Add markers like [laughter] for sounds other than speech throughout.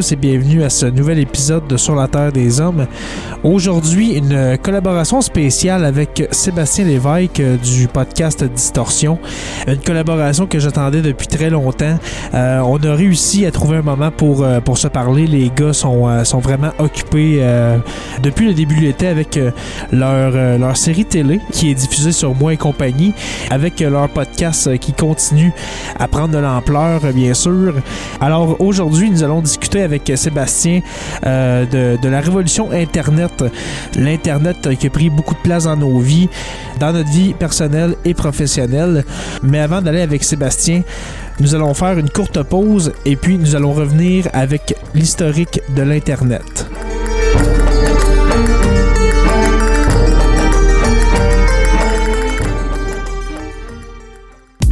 Tous et bienvenue à ce nouvel épisode de Sur la Terre des Hommes. Aujourd'hui, une collaboration spéciale avec Sébastien Lévesque euh, du podcast Distorsion. Une collaboration que j'attendais depuis très longtemps. Euh, on a réussi à trouver un moment pour, euh, pour se parler. Les gars sont, euh, sont vraiment occupés euh, depuis le début de l'été avec leur, leur série télé qui est diffusée sur Moi et compagnie, avec leur podcast qui continue à prendre de l'ampleur, bien sûr. Alors aujourd'hui, nous allons discuter avec Sébastien euh, de, de la révolution Internet. L'Internet qui a pris beaucoup de place dans nos vies, dans notre vie personnelle et professionnelle. Mais avant d'aller avec Sébastien, nous allons faire une courte pause et puis nous allons revenir avec l'historique de l'Internet.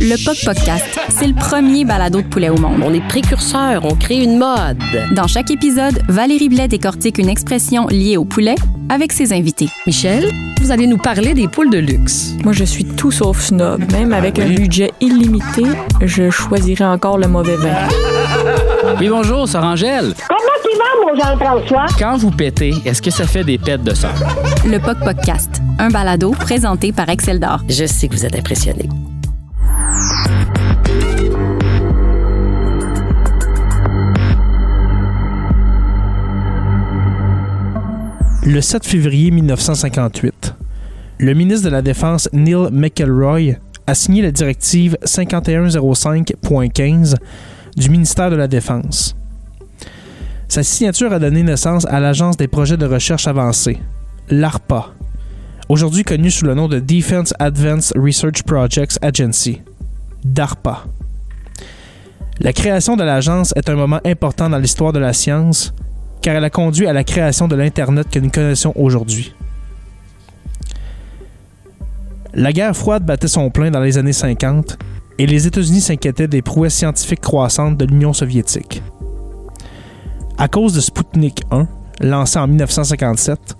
Le Poc Podcast, c'est le premier balado de poulet au monde. On est précurseur, on crée une mode. Dans chaque épisode, Valérie Blais décortique une expression liée au poulet avec ses invités. Michel, vous allez nous parler des poules de luxe. Moi, je suis tout sauf snob. Même avec un budget illimité, je choisirais encore le mauvais vin. Oui, bonjour, Sœur Angèle. Comment tu vas, mon Jean-François? Quand vous pétez, est-ce que ça fait des pets de sang? Le Poc Podcast, un balado présenté par Excel d'Or. Je sais que vous êtes impressionné. Le 7 février 1958, le ministre de la Défense Neil McElroy a signé la directive 5105.15 du ministère de la Défense. Sa signature a donné naissance à l'Agence des projets de recherche avancés, l'ARPA, aujourd'hui connue sous le nom de Defense Advanced Research Projects Agency, DARPA. La création de l'agence est un moment important dans l'histoire de la science car elle a conduit à la création de l'Internet que nous connaissons aujourd'hui. La guerre froide battait son plein dans les années 50 et les États-Unis s'inquiétaient des prouesses scientifiques croissantes de l'Union soviétique. À cause de Sputnik 1, lancé en 1957,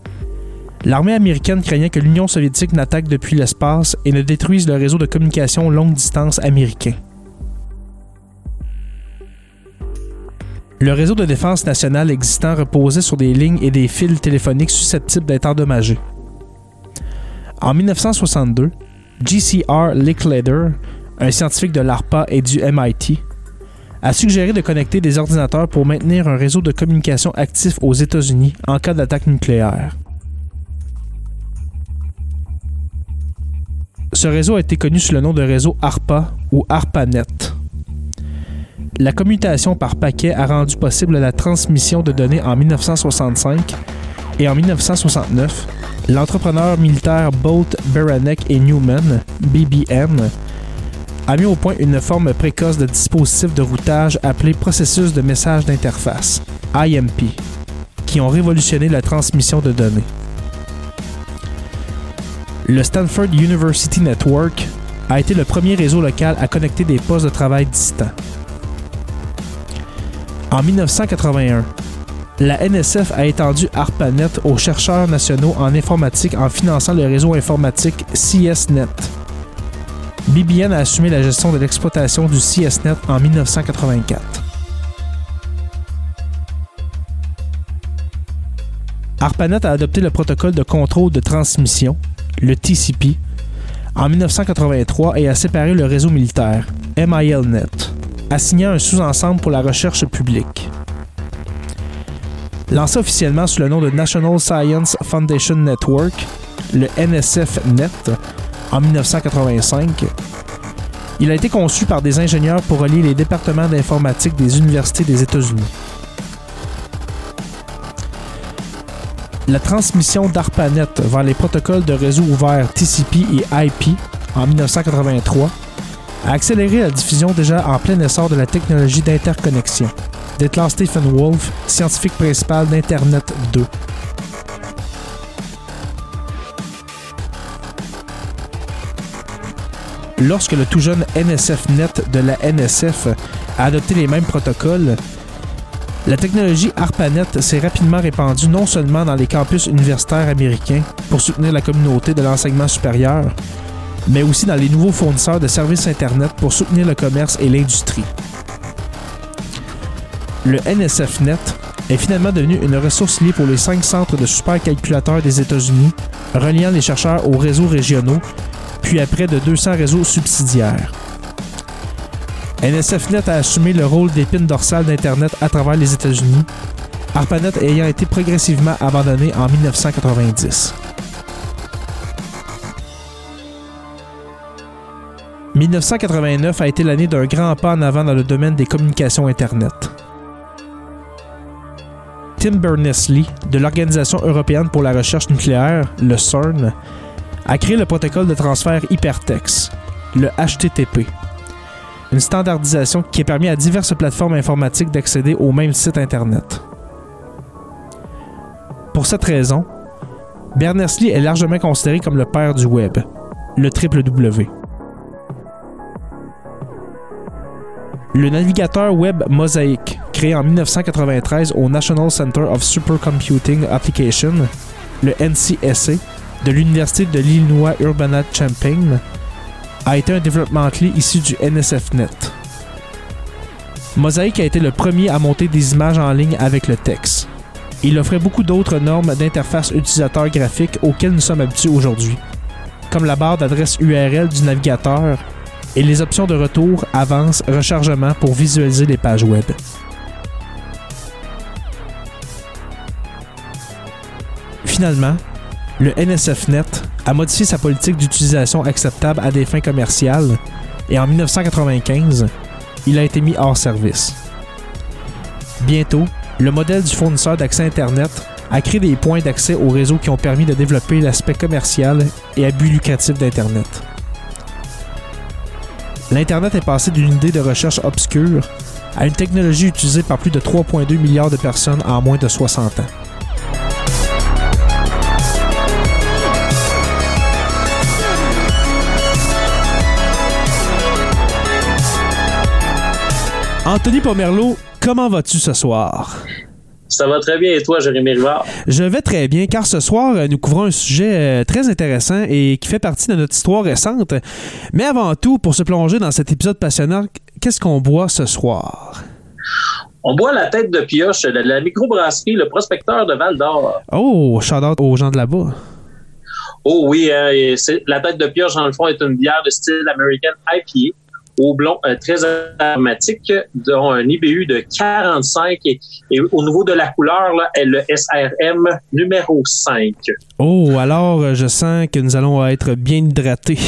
l'armée américaine craignait que l'Union soviétique n'attaque depuis l'espace et ne détruise le réseau de communication longue distance américain. Le réseau de défense nationale existant reposait sur des lignes et des fils téléphoniques susceptibles d'être endommagés. En 1962, GCR Licklider, un scientifique de l'ARPA et du MIT, a suggéré de connecter des ordinateurs pour maintenir un réseau de communication actif aux États-Unis en cas d'attaque nucléaire. Ce réseau a été connu sous le nom de réseau ARPA ou ARPANET. La commutation par paquet a rendu possible la transmission de données en 1965 et en 1969, l'entrepreneur militaire Bolt Beranek et Newman, BBN, a mis au point une forme précoce de dispositif de routage appelé processus de message d'interface, IMP. qui ont révolutionné la transmission de données. Le Stanford University Network a été le premier réseau local à connecter des postes de travail distants. En 1981, la NSF a étendu ARPANET aux chercheurs nationaux en informatique en finançant le réseau informatique CSNet. BBN a assumé la gestion de l'exploitation du CSNet en 1984. ARPANET a adopté le protocole de contrôle de transmission, le TCP, en 1983 et a séparé le réseau militaire, MILNet, assignant un sous-ensemble pour la recherche publique. Lancé officiellement sous le nom de National Science Foundation Network, le NSF-NET, en 1985, il a été conçu par des ingénieurs pour relier les départements d'informatique des universités des États-Unis. La transmission d'ARPANET vers les protocoles de réseau ouverts TCP et IP en 1983 a accéléré la diffusion déjà en plein essor de la technologie d'interconnexion, déclare Stephen Wolf, scientifique principal d'Internet 2. Lorsque le tout jeune NSFNet de la NSF a adopté les mêmes protocoles, la technologie ARPANET s'est rapidement répandue non seulement dans les campus universitaires américains pour soutenir la communauté de l'enseignement supérieur, mais aussi dans les nouveaux fournisseurs de services Internet pour soutenir le commerce et l'industrie. Le NSFNet est finalement devenu une ressource liée pour les cinq centres de supercalculateurs des États-Unis, reliant les chercheurs aux réseaux régionaux, puis à près de 200 réseaux subsidiaires. NSFNet a assumé le rôle d'épine dorsale d'Internet à travers les États-Unis, ARPANET ayant été progressivement abandonné en 1990. 1989 a été l'année d'un grand pas en avant dans le domaine des communications Internet. Tim Berners-Lee, de l'Organisation européenne pour la recherche nucléaire, le CERN, a créé le protocole de transfert hypertexte, le HTTP, une standardisation qui a permis à diverses plateformes informatiques d'accéder au même site Internet. Pour cette raison, Berners-Lee est largement considéré comme le père du web, le www. Le navigateur web Mosaic, créé en 1993 au National Center of Supercomputing Application, le NCSA, de l'Université de l'Illinois Urbana-Champaign, a été un développement clé issu du NSFNet. Mosaic a été le premier à monter des images en ligne avec le texte. Il offrait beaucoup d'autres normes d'interface utilisateur graphique auxquelles nous sommes habitués aujourd'hui, comme la barre d'adresse URL du navigateur et les options de retour, avance, rechargement pour visualiser les pages web. Finalement, le NSFNet a modifié sa politique d'utilisation acceptable à des fins commerciales et en 1995, il a été mis hors service. Bientôt, le modèle du fournisseur d'accès Internet a créé des points d'accès au réseau qui ont permis de développer l'aspect commercial et à but lucratif d'Internet. L'Internet est passé d'une idée de recherche obscure à une technologie utilisée par plus de 3,2 milliards de personnes en moins de 60 ans. Anthony Pomerleau, comment vas-tu ce soir? Ça va très bien et toi, Jérémy Rivard? Je vais très bien car ce soir, euh, nous couvrons un sujet euh, très intéressant et qui fait partie de notre histoire récente. Mais avant tout, pour se plonger dans cet épisode passionnant, qu'est-ce qu'on boit ce soir? On boit la tête de pioche de la microbrasserie Le Prospecteur de Val d'Or. Oh, shout out aux gens de là-bas. Oh oui, c'est- la tête de pioche, dans le fond, est une bière de style American IPA au blond euh, très aromatique, dont un IBU de 45 et, et au niveau de la couleur, là, est le SRM numéro 5. Oh, alors euh, je sens que nous allons être bien hydratés.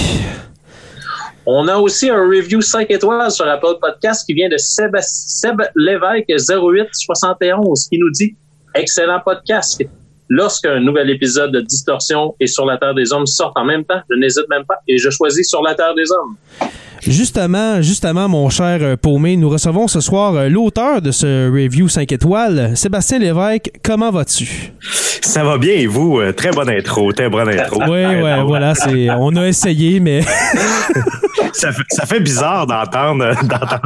On a aussi un review 5 étoiles sur Apple Podcast qui vient de Seb, Seb Lévesque 0871 qui nous dit Excellent podcast. Lorsqu'un nouvel épisode de Distorsion et Sur la Terre des Hommes sort en même temps, je n'hésite même pas et je choisis Sur la Terre des Hommes. Justement, justement, mon cher euh, Paumé, nous recevons ce soir euh, l'auteur de ce review 5 étoiles, Sébastien Lévesque. Comment vas-tu? Ça va bien et vous? Euh, Très bonne intro, très bonne intro. Oui, ouais, voilà, c'est, on a essayé, mais [laughs] ça, fait, ça fait bizarre d'entendre, d'entendre,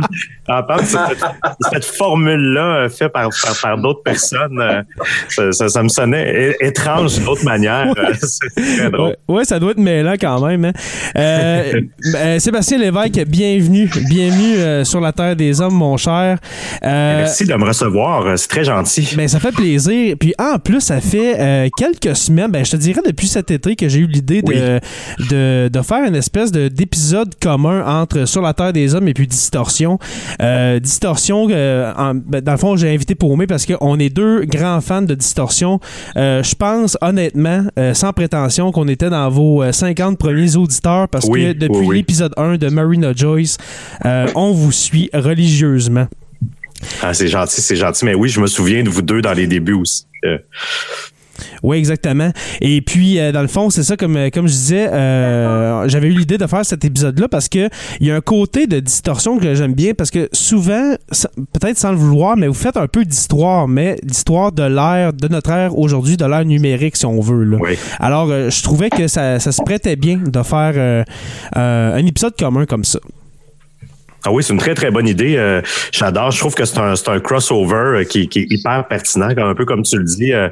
d'entendre cette, cette formule-là faite par, par, par d'autres personnes. Ça, ça, ça me sonnait étrange d'une autre manière. C'est très drôle. ouais, ouais, ça doit être mêlant quand même. hein. Euh, [laughs] euh, Sébastien Lévesque, bienvenue, bienvenue euh, sur la terre des hommes, mon cher. Euh, Merci de me recevoir, euh, c'est très gentil. Ben, ça fait plaisir. Puis en plus, ça fait euh, quelques semaines, ben, je te dirais depuis cet été que j'ai eu l'idée de, de, de faire une espèce de, d'épisode commun entre Sur la Terre des Hommes et puis Distorsion. Distorsion, en- ben, dans le fond, j'ai invité Paumé parce qu'on est deux grands fans de Distorsion. Je pense honnêtement, sans prétention, qu'on était dans vos euh, 50 premiers auditeurs parce Oui, que depuis oui, l'épisode 1 de Marina Joyce, euh, on vous suit religieusement. Ah, c'est gentil, c'est gentil. Mais oui, je me souviens de vous deux dans les débuts aussi. Euh, Oui, exactement. Et puis, euh, dans le fond, c'est ça, comme, euh, comme je disais, euh, j'avais eu l'idée de faire cet épisode-là parce que il y a un côté de distorsion que j'aime bien parce que souvent, peut-être sans le vouloir, mais vous faites un peu d'histoire, mais d'histoire de l'ère, de notre ère aujourd'hui, de l'ère numérique, si on veut. Là. oui. Alors, euh, je trouvais que ça, ça se prêtait bien de faire un épisode commun comme ça. Ah oui, c'est une très, très bonne idée. Euh, J'adore. Je trouve que c'est un, c'est un crossover euh, qui, qui est hyper pertinent. Un peu comme tu le dis, euh,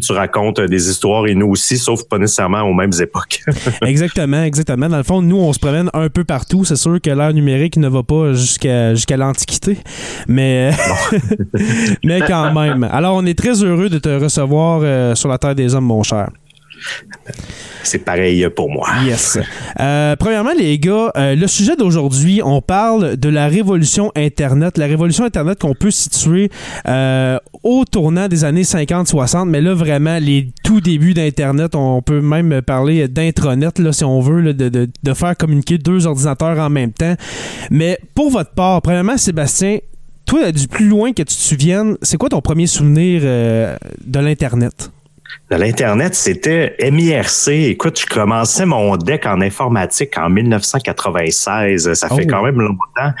tu racontes euh, des histoires et nous aussi, sauf pas nécessairement aux mêmes époques. [laughs] exactement, exactement. Dans le fond, nous, on se promène un peu partout. C'est sûr que l'ère numérique ne va pas jusqu'à jusqu'à l'Antiquité, mais [laughs] mais quand même. Alors, on est très heureux de te recevoir euh, sur la Terre des Hommes, mon cher. C'est pareil pour moi. Yes. Euh, premièrement, les gars, euh, le sujet d'aujourd'hui, on parle de la révolution Internet. La révolution Internet qu'on peut situer euh, au tournant des années 50-60, mais là, vraiment, les tout débuts d'Internet, on peut même parler d'intranet, là, si on veut, de, de- faire communiquer deux ordinateurs en même temps. Mais pour votre part, premièrement, Sébastien, toi, du plus loin que tu te souviennes, c'est quoi ton premier souvenir de l'Internet? De l'Internet, c'était MIRC. Écoute, je commençais mon deck en informatique en 1996. Ça fait Oh. quand même longtemps.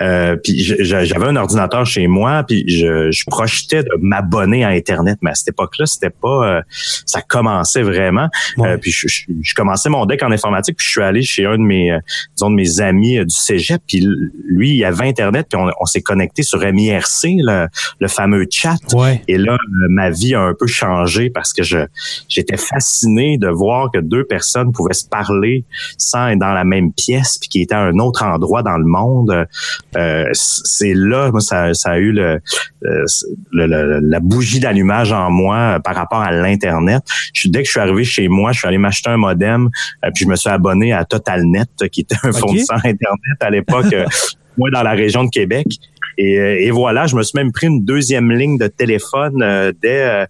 Euh, puis j'avais un ordinateur chez moi, puis je, je projetais de m'abonner à Internet. Mais à cette époque-là, c'était pas... euh, ça commençait vraiment. Ouais. Euh, puis je, je- je commençais mon deck en informatique, puis je suis allé chez un de mes, euh, disons, de mes amis euh, du cégep, puis lui, il avait Internet, puis on, on s'est connecté sur MIRC, le, le fameux chat. Ouais. Et là, euh, ma vie a un peu changé parce que je j'étais fasciné de voir que deux personnes pouvaient se parler sans être dans la même pièce, puis qui étaient à un autre endroit dans le monde. Euh, c'est là, moi, ça, ça a eu le, euh, le- le- la bougie d'allumage en moi euh, par rapport à l'internet. Je, dès que je suis arrivé chez moi, je suis allé m'acheter un modem, puis je me suis abonné à TotalNet, qui était un fournisseur internet à l'époque, [laughs] moi dans la région de Québec. Et, et voilà, je me suis même pris une deuxième ligne de téléphone euh, dès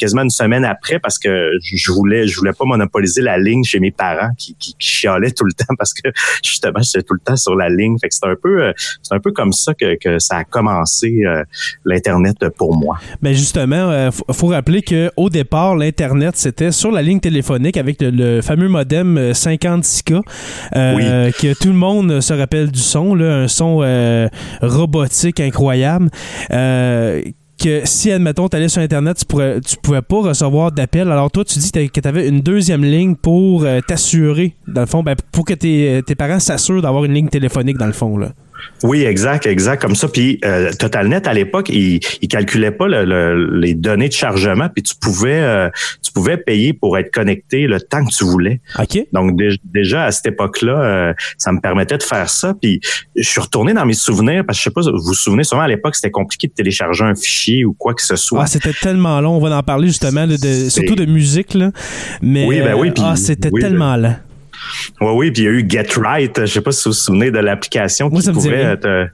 quasiment une semaine après parce que je voulais je voulais pas monopoliser la ligne chez mes parents qui, qui, qui chialaient tout le temps parce que [laughs] justement j'étais tout le temps sur la ligne. Fait que c'est un peu euh, c'est un peu comme ça que, que ça a commencé euh, l'internet pour moi. Ben justement, euh, faut, rappeler que au départ, l'internet c'était sur la ligne téléphonique avec le, le fameux modem euh, 56K, euh, que tout le monde se rappelle du son, là, un son robotique incroyable. Euh, que si, admettons, tu allais sur Internet, tu, pourrais, tu pouvais pas recevoir d'appel. Alors, toi, tu dis que tu avais une deuxième ligne pour euh, t'assurer, dans le fond, ben, pour que tes, tes parents s'assurent d'avoir une ligne téléphonique, dans le fond. Là. Oui, exact, exact, comme ça. Puis euh, TotalNet à l'époque, il, il calculait pas le- le- les données de chargement, puis tu pouvais, euh, tu pouvais payer pour être connecté le temps que tu voulais. OK? Donc dé- déjà à cette époque-là, euh, ça me permettait de faire ça. Puis je suis retourné dans mes souvenirs parce que je sais pas, vous vous souvenez sûrement à l'époque, c'était compliqué de télécharger un fichier ou quoi que ce soit. Ah, c'était tellement long. On va en parler justement, là, de, surtout de musique. Là. Mais, Oui, ben oui, euh, puis- ah, c'était oui, tellement lent. Oui, oui, puis il y a eu Get Right. Je sais pas si vous vous souvenez de l'application qui pouvait te-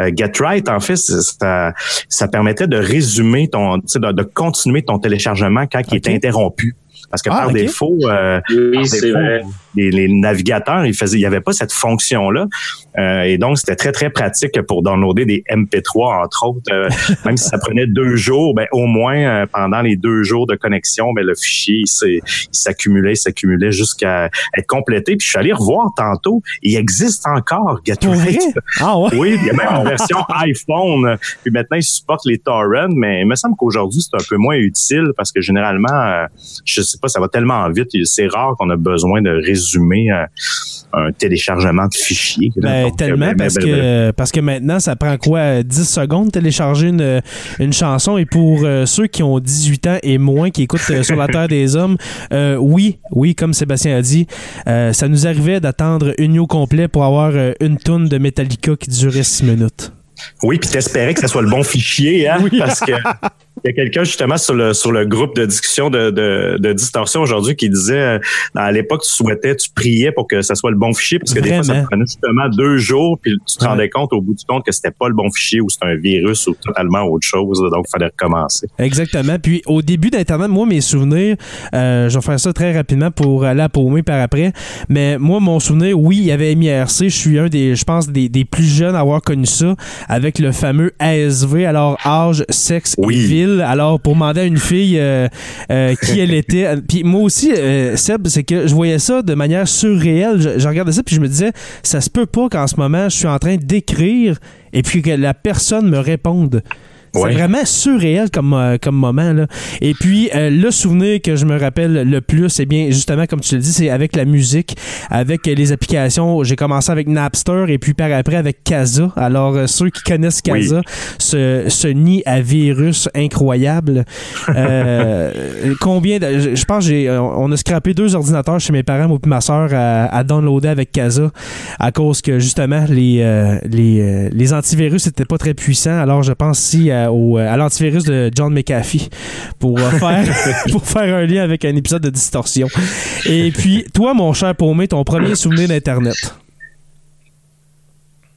euh, Get Right, en fait, ça, ça permettait de résumer ton, tu sais, de, de continuer ton téléchargement quand il était interrompu. Parce que Ah, par défaut, euh, Oui, par c'est défaut, vrai. les, les navigateurs, ils faisaient, il y avait pas cette fonction-là. Euh, et donc, c'était très, très pratique pour downloader des MP3, entre autres. Euh, [laughs] même si ça prenait deux jours, ben, au moins, euh, pendant les deux jours de connexion, ben, le fichier, il s'est- il s'accumulait, il s'accumulait jusqu'à être complété. Puis je suis allé revoir tantôt. Il existe encore? Gatorade. Ah ouais? Oui, il y a même une version iPhone. Puis maintenant, ils supportent les torrents, mais il me semble qu'aujourd'hui, c'est un peu moins utile parce que généralement, euh, je sais pas, ça va tellement vite. C'est rare qu'on a besoin de résumer un téléchargement de fichiers. Ben, Donc, euh, tellement ben, parce ben, que ben, parce que maintenant ça prend quoi 10 secondes de télécharger une, une chanson? Et pour euh, ceux qui ont 18 ans et moins qui écoutent euh, sur la terre des hommes euh, oui oui comme Sébastien a dit ça nous arrivait d'attendre une au complet pour avoir une tonne de Metallica qui durait 6 minutes Oui, puis t'espérais que ce soit le bon fichier, hein? Parce que il y a quelqu'un justement sur le sur le groupe de discussion de, de, de distorsion aujourd'hui qui disait euh, à l'époque tu souhaitais, tu priais pour que ça soit le bon fichier parce que des fois ça te prenait justement deux jours puis tu te Ouais. rendais compte au bout du compte que c'était pas le bon fichier ou c'était un virus ou totalement autre chose donc il fallait recommencer. Exactement. Puis au début d'Internet, moi, mes souvenirs, euh, je vais faire ça très rapidement pour aller à paumer par après. Mais moi, mon souvenir, oui, il y avait MIRC. Je suis un des, je pense, des, des plus jeunes à avoir connu ça avec le fameux ASV. Alors, âge, sexe Oui. et ville. Alors, pour demander à une fille euh, euh, qui elle [laughs] était. Puis moi aussi, euh, Seb, c'est que je voyais ça de manière surréelle. Je, je regardais ça, puis je me disais, ça se peut pas qu'en ce moment, je suis en train d'écrire et puis que la personne me réponde. C'est vraiment surréel comme, euh, comme moment. Là. Et puis, euh, le souvenir que je me rappelle le plus, c'est bien, justement, comme tu le dis, c'est avec la musique, avec euh, les applications. J'ai commencé avec Napster et puis par après avec Casa. Alors, euh, ceux qui connaissent Casa, ce, ce nid à virus incroyable. Euh, [laughs] combien de- je, pense j'ai, on a scrappé deux ordinateurs chez mes parents, moi et ma soeur, à, à downloader avec Casa à cause que justement les, euh, les, les antivirus n'étaient pas très puissants. Alors je pense à, au, euh, à l'antivirus de John McAfee pour, euh, [laughs] faire, pour faire un lien avec un épisode de distorsion. Et puis, toi, mon cher Paumé, ton premier souvenir d'Internet.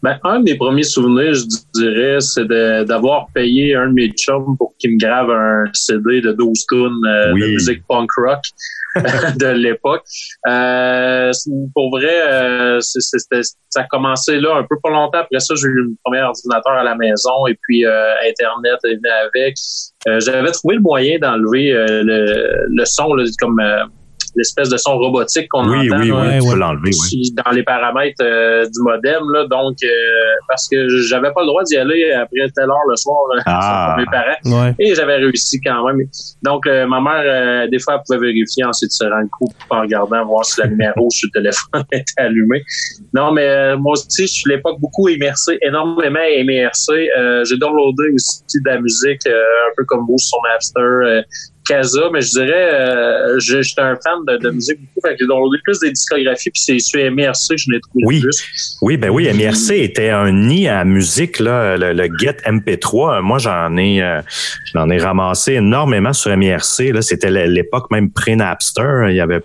Ben, un de mes premiers souvenirs, je dirais, c'est d'avoir payé un de mes chums pour qu'il me grave un CD de 12 tunes euh, Oui. de musique punk rock de l'époque. Euh, pour vrai, euh, ça a commencé là un peu pas longtemps. Après ça, j'ai eu le premier ordinateur à la maison et puis euh, Internet est venu avec. Euh, J'avais trouvé le moyen d'enlever euh, le, le son, là, comme euh, l'espèce de son robotique qu'on Oui, entend. oui, là, oui, ouais, tu ouais. peux l'enlever, oui. si- dans les paramètres euh, du modem là donc euh, parce que j'avais pas le droit d'y aller après telle heure le soir euh, Ah. [laughs] mes parents Ouais. et j'avais réussi quand même donc euh, ma mère euh, des fois elle pouvait vérifier ensuite se rendre compte en regardant voir si la lumière rouge sur le téléphone [laughs] était allumée non mais euh, moi aussi je suis l'époque beaucoup immersé énormément immersé euh, j'ai downloadé aussi de la musique euh, un peu comme vous sur Napster Casa, mais je dirais, euh, je- un fan de, de musique beaucoup, fait que j'ai downloadé plus des discographies, puis c'est sur MRC que je l'ai trouvé Oui. plus. Oui, ben oui, MIRC était un nid à musique, là, le, le Get MP3. Moi, j'en ai, euh, j'en ai ramassé énormément sur MIRC. Là, c'était l'époque même pré-Napster. Il y avait,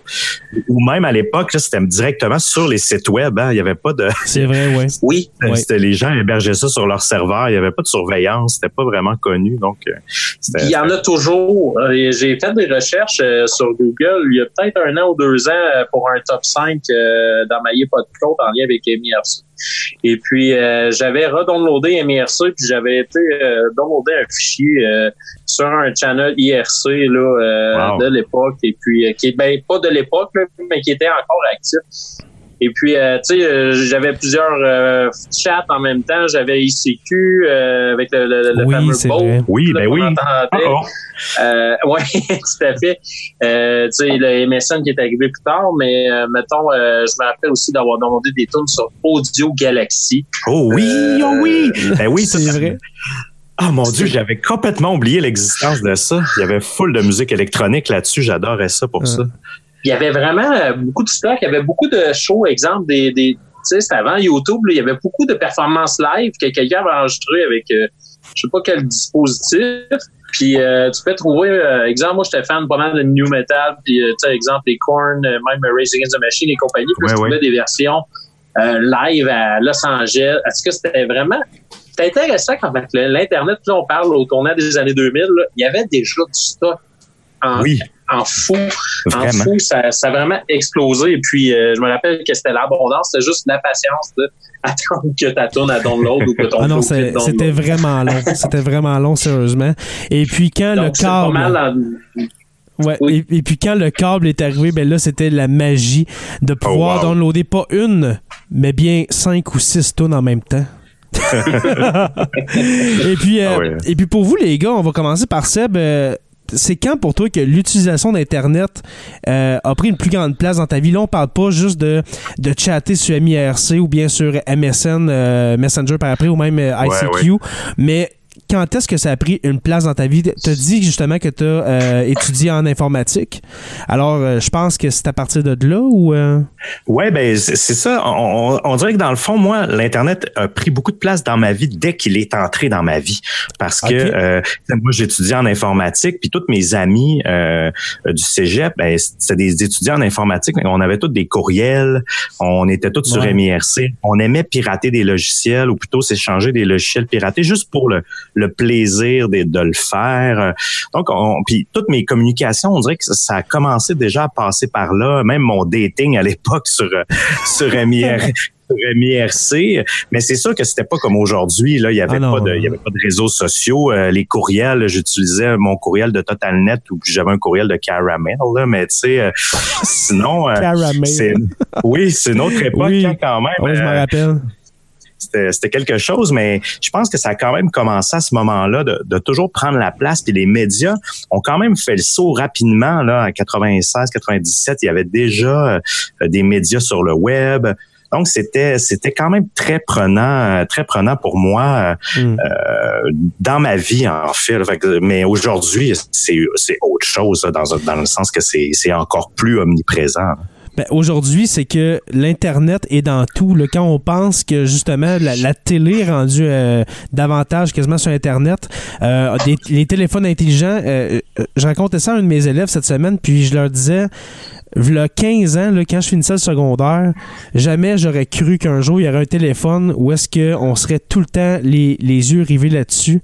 ou même à l'époque, là, c'était directement sur les sites web. Hein. Il y avait pas de, C'est vrai, oui. [laughs] Oui, c'était les gens hébergeaient ça sur leur serveur. Il y avait pas de surveillance. C'était pas vraiment connu. Donc, euh, il y en a toujours. Euh, J'ai fait des recherches euh, sur Google il y a peut-être un an ou deux ans euh, pour un top 5 euh, dans ma Podcast en lien avec MIRC. Et puis j'avais redownloadé MIRC puis j'avais été downloader un fichier sur un channel IRC là Wow. de l'époque et puis qui ben pas de l'époque mais qui était encore actif. Et puis, euh, tu sais, euh, j'avais plusieurs euh, chats en même temps. J'avais ICQ euh, avec le, le, le Oui, fameux c'est Bolt, vrai. oui, là, ben oui. Ah, oh. Euh, [laughs] oui, tout à fait. Euh, tu sais, le MSN qui est arrivé plus tard, mais euh, mettons, euh, je me rappelle aussi d'avoir demandé des tunes sur Audio Galaxy. Oh oui, oh oui. [laughs] Ben oui, C'est vrai. Ah mon Dieu, j'avais complètement oublié l'existence de ça. Il y avait full de musique électronique là-dessus. J'adorais ça pour Ouais. ça. Il y avait vraiment euh, beaucoup de stock, il y avait beaucoup de shows, exemple, des, des tu sais, c'était avant YouTube, là, il y avait beaucoup de performances live que quelqu'un avait enregistré avec euh, je sais pas quel dispositif. Puis euh, tu peux trouver, euh, exemple, moi j'étais fan pas mal de new metal, puis euh, tu sais, exemple les Korn, même Racing Against the Machine et compagnie, puis Ouais, je trouvais ouais. des versions euh, live à Los Angeles. Est-ce que c'était vraiment c'était intéressant quand l'internet, là on parle au tournant des années 2000, là, il y avait déjà du stock en Oui. En fou. En fou, ça, ça a vraiment explosé. Et puis, euh, je me rappelle que c'était l'abondance, c'était juste la patience de [laughs] attendre que ta tourne à download ou que ton Ah non, c'était vraiment long. [laughs] C'était vraiment long, sérieusement. Et puis quand le c'est pas câble. mal en- Ouais, Oui. et, et puis quand le câble est arrivé, ben là, c'était la magie de pouvoir wow. downloader pas une, mais bien cinq ou six tonnes en même temps. [laughs] et, puis, euh, Ah ouais. et puis pour vous, les gars, on va commencer par Seb. euh, c'est quand pour toi que l'utilisation d'Internet euh, a pris une plus grande place dans ta vie? Là, on parle pas juste de, de chatter sur MIRC ou bien sur MSN, euh, Messenger par après, ou même euh, ICQ, mais quand est-ce que ça a pris une place dans ta vie? Tu as dit justement que tu as étudié en informatique. Alors, euh, je pense que c'est à partir de là ou... euh, Ouais, ben c'est ça. On, dirait que dans le fond, moi, l'internet a pris beaucoup de place dans ma vie dès qu'il est entré dans ma vie, parce que euh, moi j'étudiais en informatique, puis tous mes amis euh, du cégep, ben c'était des étudiants en informatique. On avait tous des courriels, on était tous sur. MIRC, on aimait pirater des logiciels ou plutôt s'échanger des logiciels piratés juste pour le, le plaisir de, de le faire. Donc, on, puis toutes mes communications, on dirait que ça, a commencé déjà à passer par là. Même mon dating à l'époque sur [laughs] sur MIR, sur MIRC. Mais c'est sûr que c'était pas comme aujourd'hui. Là, il y avait Ah pas de, il y avait pas de réseaux sociaux. Euh, les courriels, j'utilisais mon courriel de TotalNet ou j'avais un courriel de Caramel. Là, mais tu sais, euh, sinon, euh, Caramel. oui, c'est une autre époque Oui. hein, quand même. Je rappelle. C'était c'était quelque chose, mais je pense que ça a quand même commencé à ce moment-là de, de toujours prendre la place. Puis les médias ont quand même fait le saut rapidement. Là, en 96, 97, il y avait déjà euh, des médias sur le web. Donc c'était c'était quand même très prenant, euh, très prenant pour moi Hmm. euh, dans ma vie en fait. Mais aujourd'hui, c'est c'est autre chose dans dans le sens que c'est c'est encore plus omniprésent. Ben, Aujourd'hui, c'est que l'Internet est dans tout. Là. Quand on pense que justement la, télé est rendue euh, davantage quasiment sur Internet, euh, des- les téléphones intelligents, euh, euh, je racontais ça à un de mes élèves cette semaine, puis je leur disais, il 15 ans, là, quand je finissais le secondaire, jamais j'aurais cru qu'un jour il y aurait un téléphone où est-ce qu'on serait tout le temps les, les yeux rivés là-dessus.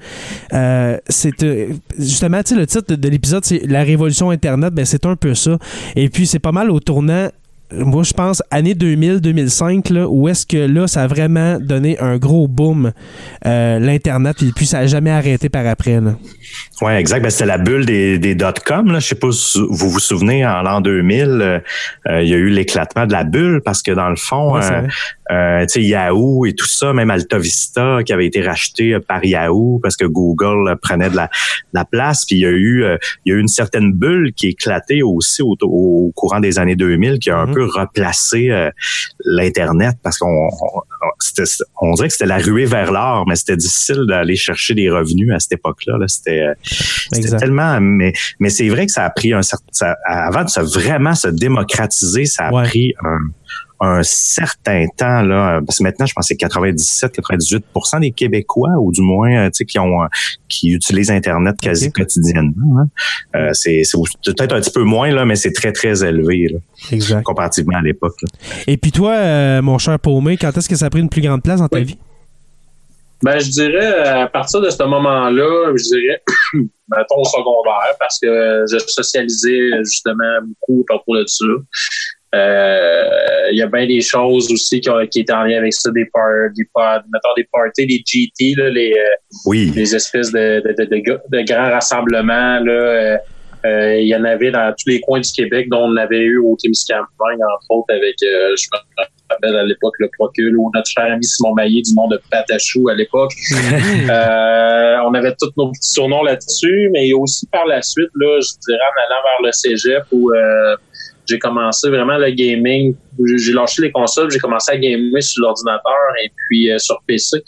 Euh, c'est euh, justement, tu sais, le titre de l'épisode, c'est La révolution Internet, ben c'est un peu ça. Et puis c'est pas mal au tournant moi, je pense, année 2000-2005, là, où est-ce que là, ça a vraiment donné un gros boom, euh, l'Internet, et puis ça n'a jamais arrêté par après. Ouais, exact. Ben, c'était la bulle des, des dot-com. Je sais pas si vous vous souvenez, en l'an 2000, euh, il y a eu l'éclatement de la bulle parce que dans le fond, Ouais, euh, vrai. tu sais, Yahoo et tout ça, même Alta Vista qui avait été racheté euh, par Yahoo parce que Google euh, prenait de la, de la place. Puis il y a eu, euh, il y a eu une certaine bulle qui éclatée aussi au, au courant des années 2000 qui a un Mhm. peu replacé euh, l'internet parce qu'on on, on- dirait que c'était la ruée vers l'or, mais c'était difficile d'aller chercher des revenus à cette époque-là. Là. C'était tellement, mais, mais c'est vrai que ça a pris un certain, ça- avant de se vraiment se démocratiser, ça a Ouais. pris un, un certain temps là. Parce que maintenant, je pense que c'est 97-98% des Québécois, ou du moins, euh, tu sais, qui ont, euh, qui utilisent Internet quasi quotidiennement. hein. Euh, c'est peut-être un petit peu moins là, mais c'est très très élevé là, Exact. comparativement à l'époque. là. Et puis toi, euh, mon cher Paumé, quand est-ce que ça a pris une plus grande place dans ta Oui. vie? Ben, je dirais, à partir de ce moment-là, je dirais, [coughs] mettons au secondaire, parce que je socialisais justement beaucoup propos de ça. Euh, Il y a bien des choses aussi qui, ont, qui étaient en lien avec ça, des, par, des, par, mettons des parties, des GT, là, les, euh, Oui. les espèces de, de, de, de, gra- de grands rassemblements. Là, euh, euh, il y en avait dans tous les coins du Québec, dont on avait eu au Témiscamingue, entre autres, avec, euh, je me rappelle à l'époque, le Procul, ou notre cher ami Simon Maillé du monde de Patachou à l'époque. [laughs] Euh, on avait tous nos petits surnoms là-dessus, mais aussi par la suite, là, je dirais en allant vers le cégep où euh, j'ai commencé vraiment le gaming. J'ai lâché les consoles, j'ai commencé à gamer sur l'ordinateur et puis euh, sur PC.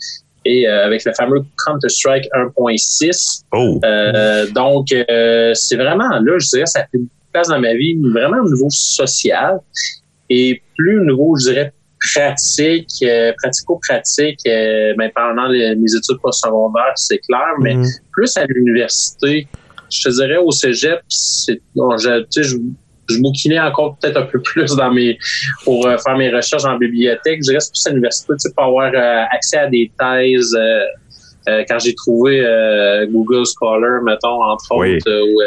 Et euh, avec le fameux Counter-Strike 1.6. Oh. Euh, donc, c'est vraiment là, je dirais, ça a fait une place dans ma vie, vraiment au niveau social et plus au niveau, je dirais, pratique, euh, pratico-pratique, euh, ben, pendant les- mes études postsecondaires, c'est clair, mais Mhm. plus à l'université, je te dirais au cégep, c'est, bon, je, tu sais, je, bouquinais encore peut-être un peu plus dans mes, pour euh, faire mes recherches en bibliothèque. Je reste plus à l'université, tu sais, pour avoir euh, accès à des thèses. euh, quand j'ai trouvé Google Scholar, mettons, entre Oui. autres, où,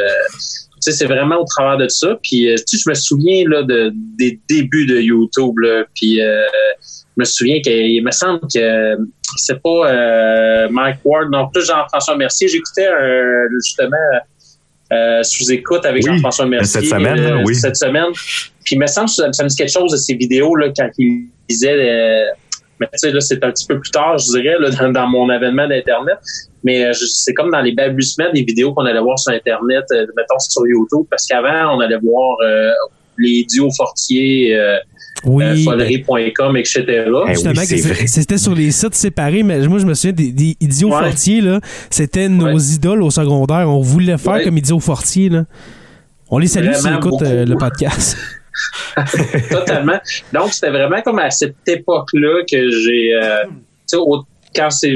c'est vraiment au travers de ça. Puis, tu sais, je me souviens là, de, des débuts de YouTube. Là, puis, euh, je me souviens qu'il me semble que c'est pas euh, Mike Ward, non plus Jean-François Mercier. J'écoutais euh, justement euh, sous-écoute avec Oui, Jean-François Mercier. cette semaine, euh, oui. Cette semaine. Puis, il me semble que ça, ça me dit quelque chose de ces vidéos là, quand il disait... euh, mais tu sais, là, c'est un petit peu plus tard, je dirais, là, dans, dans mon avènement d'Internet. Mais euh, c'est comme dans les balbutiements des vidéos qu'on allait voir sur Internet, euh, mettons sur YouTube, parce qu'avant, on allait voir euh, les duos Fortier, euh, Oui. euh, ben, etc. Oui, vrai. c'était sur les sites séparés, mais moi, je me souviens des, des Idiots Ouais. Fortier, là. C'était nos Ouais. idoles au secondaire. On voulait faire Ouais. comme Idiots Fortier, là. On les salue s'ils écoutent euh, le podcast. [laughs] Totalement. Donc, c'était vraiment comme à cette époque-là que j'ai, euh, tu sais, au- quand c'est,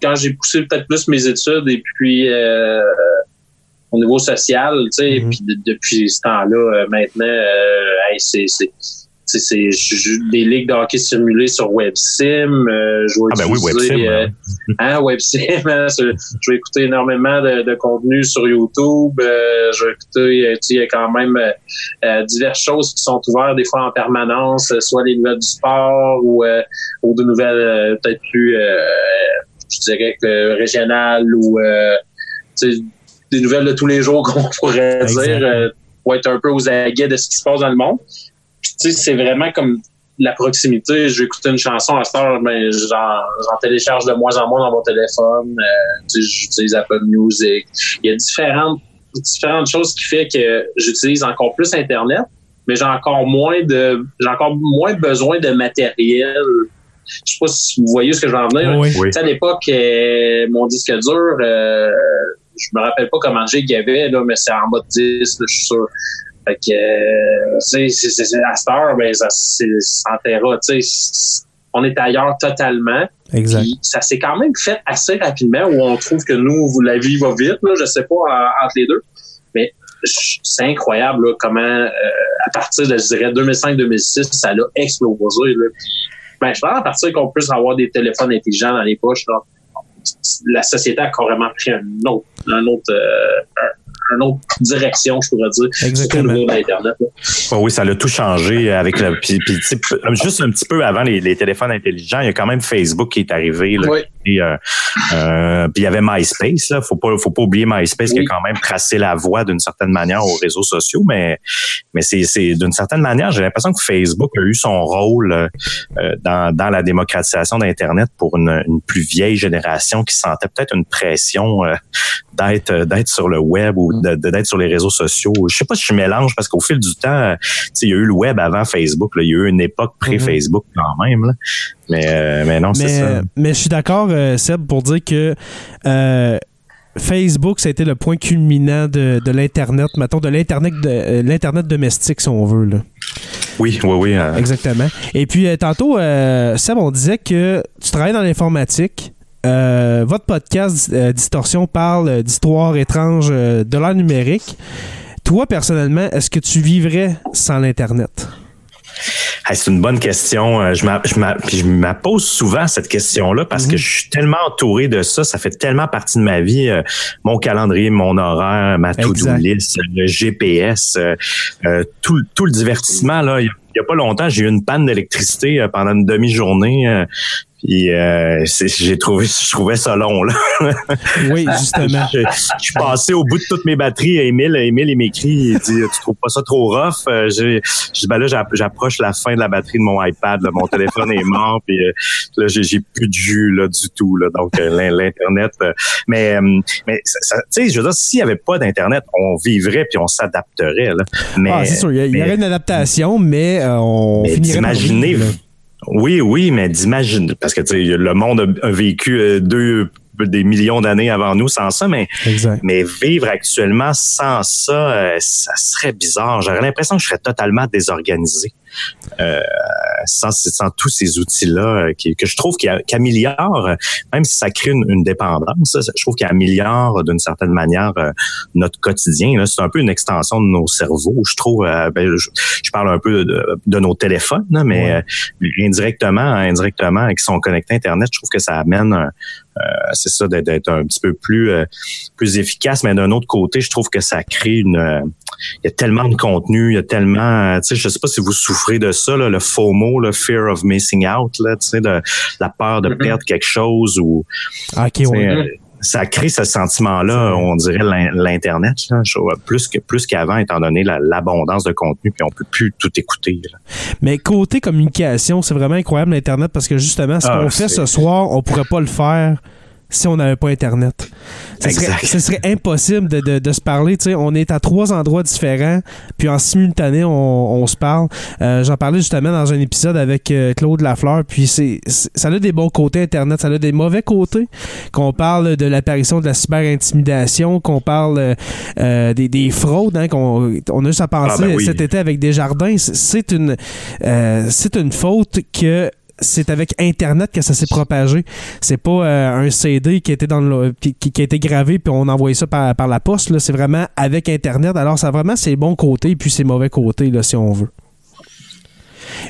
quand j'ai poussé peut-être plus mes études et puis euh, au niveau social, tu sais, Mhm. puis de- depuis ce temps-là, euh, maintenant, euh, hey, c'est, c'est, des ligues de hockey simulées sur WebSim. Euh, je vais Ah ben oui, WebSim, euh, hein, [laughs] hein, je vais écouter énormément de, de contenu sur YouTube. Euh, je vais écouter, euh, il y a quand même euh, euh, diverses choses qui sont ouvertes des fois en permanence, soit les nouvelles du sport ou, euh, ou de nouvelles euh, peut-être plus, euh, je dirais que régionales ou euh, des nouvelles de tous les jours [laughs] qu'on pourrait dire, euh, pour être un peu aux aguets de ce qui se passe dans le monde. Sais, c'est vraiment comme la proximité. Je vais écouter une chanson à cette heure, mais j'en, télécharge de moins en moins dans mon téléphone. Euh, tu sais, j'utilise Apple Music. Il y a différentes différentes choses qui fait que j'utilise encore plus Internet, mais j'ai encore moins de j'ai encore moins besoin de matériel. Je sais pas si vous voyez ce que je veux en venir. Oui. Oui. Tu sais, à l'époque, euh, mon disque dur, euh, je me rappelle pas comment j'ai qu'il y avait, là, mais c'est en mode 10, là, je suis sûr. Fait que, euh, tu sais, à cette heure, ben, ça, c'est 100 Tera, tu sais, on est ailleurs totalement. Exact. Puis ça s'est quand même fait assez rapidement où on trouve que nous, la vie va vite, là, je sais pas, en- entre les deux. Mais c'est incroyable là, comment, euh, à partir de, je dirais, 2005-2006, ça a explosé. Là. Ben, je pense à partir qu'on puisse avoir des téléphones intelligents dans les poches, là, la société a carrément pris un autre, un autre, euh, une autre direction, je pourrais dire, Exactement. d'Internet. Oh oui, ça l'a tout changé avec le. Puis, puis, tu sais, p- juste un petit peu avant les, les téléphones intelligents, il y a quand même Facebook qui est arrivé. Là, Oui. Et, euh, euh, puis il y avait MySpace. Là, faut pas, faut pas oublier MySpace qui a quand même tracé la voie d'une certaine manière aux réseaux sociaux, mais mais c'est, c'est d'une certaine manière, j'ai l'impression que Facebook a eu son rôle euh, euh, dans, dans la démocratisation d'Internet pour une, une plus vieille génération qui sentait peut-être une pression euh, d'être euh, d'être sur le web ou de- d'être sur les réseaux sociaux. Je sais pas si je mélange parce qu'au fil du temps, tu sais, il y a eu le web avant Facebook. Là, il y a eu une époque pré-Facebook quand même. Là. Mais euh, mais non, c'est ça. mais je suis d'accord, euh, Seb, pour dire que euh, Facebook, ça a été le point culminant de, de l'Internet, mettons, de l'Internet de, euh, l'Internet domestique, si on veut. Là. Oui, oui, oui. euh, Exactement. Et puis, tantôt, Seb, on disait que tu travailles dans l'informatique. Euh, votre podcast euh, Distorsion parle euh, d'histoires étranges euh, de l'ère numérique. Toi, personnellement, est-ce que tu vivrais sans l'Internet? Hey, c'est une bonne question. Je, je, me pose souvent cette question-là parce que je suis tellement entouré de ça. Ça fait tellement partie de ma vie. euh, mon calendrier, mon horaire, ma to-do list, le GPS, euh, euh, tout, le- tout le divertissement. Là, il y a pas longtemps, j'ai eu une panne d'électricité pendant une demi-journée. Puis euh, j'ai trouvé, je trouvais ça long. Là. [laughs] Oui, justement. je, je suis passé au bout de toutes mes batteries. Émile, Émile, il m'écrit, il dit, tu trouves pas ça trop rough? Euh, je dis, ben là, j'app- j'approche la fin de la batterie de mon iPad. là. mon téléphone est mort, puis euh, là, j'ai, plus de jus là du tout. Là. Donc, euh, l'in- l'internet. mais, tu sais, je veux dire, s'il y avait pas d'internet, on vivrait puis on s'adapterait. Là. Mais, ah, c'est sûr, il y, aurait une adaptation, mais on mais finirait là. Oui, oui, mais d'imaginer. Parce que le monde a, vécu euh, deux des millions d'années avant nous sans ça, mais Exact. mais vivre actuellement sans ça, euh, ça serait bizarre. J'aurais l'impression que je serais totalement désorganisé. Euh, sans, sans tous ces outils-là euh, qui, que je trouve qu'il améliorent, même si ça crée une, une dépendance, je trouve qu'il améliore d'une certaine manière euh, notre quotidien. C'est un peu une extension de nos cerveaux. Je trouve, ben, je, parle un peu de, de nos téléphones, mais indirectement, indirectement, avec son connecté Internet, je trouve que ça amène un, euh, c'est ça d'être un petit peu plus euh, plus efficace mais d'un autre côté je trouve que ça crée une euh, il y a tellement de contenu il y a tellement tu sais je sais pas si vous souffrez de ça là, le FOMO le fear of missing out là tu sais de la peur de perdre quelque chose ou ah, OK ouais. ça crée ce sentiment-là, on dirait l'internet, plus que plus qu'avant, étant donné l'abondance de contenu, puis on peut plus tout écouter. Mais côté communication, c'est vraiment incroyable l'internet parce que justement, ce ah, qu'on fait ce soir, on pourrait pas le faire si on n'avait pas Internet. Ce serait, ce serait, impossible de, de, se parler. Tu sais, on est à trois endroits différents, puis en simultané, on, on se parle. Euh, J'en parlais justement dans un épisode avec euh, Claude Lafleur, puis c'est ça a des bons côtés Internet, ça a des mauvais côtés. Qu'on parle de l'apparition de la cyber-intimidation, qu'on parle euh, des, des, fraudes, hein, qu'on on a juste à penser ah, ben cet été avec Desjardins. C'est une, euh, c'est une faute que c'est avec Internet que ça s'est propagé. C'est pas euh, un CD qui était dans le, qui, a été gravé puis on envoyait ça par, par la poste. C'est vraiment avec Internet. Alors, ça a vraiment ses bons côtés puis ses mauvais côtés, là, si on veut.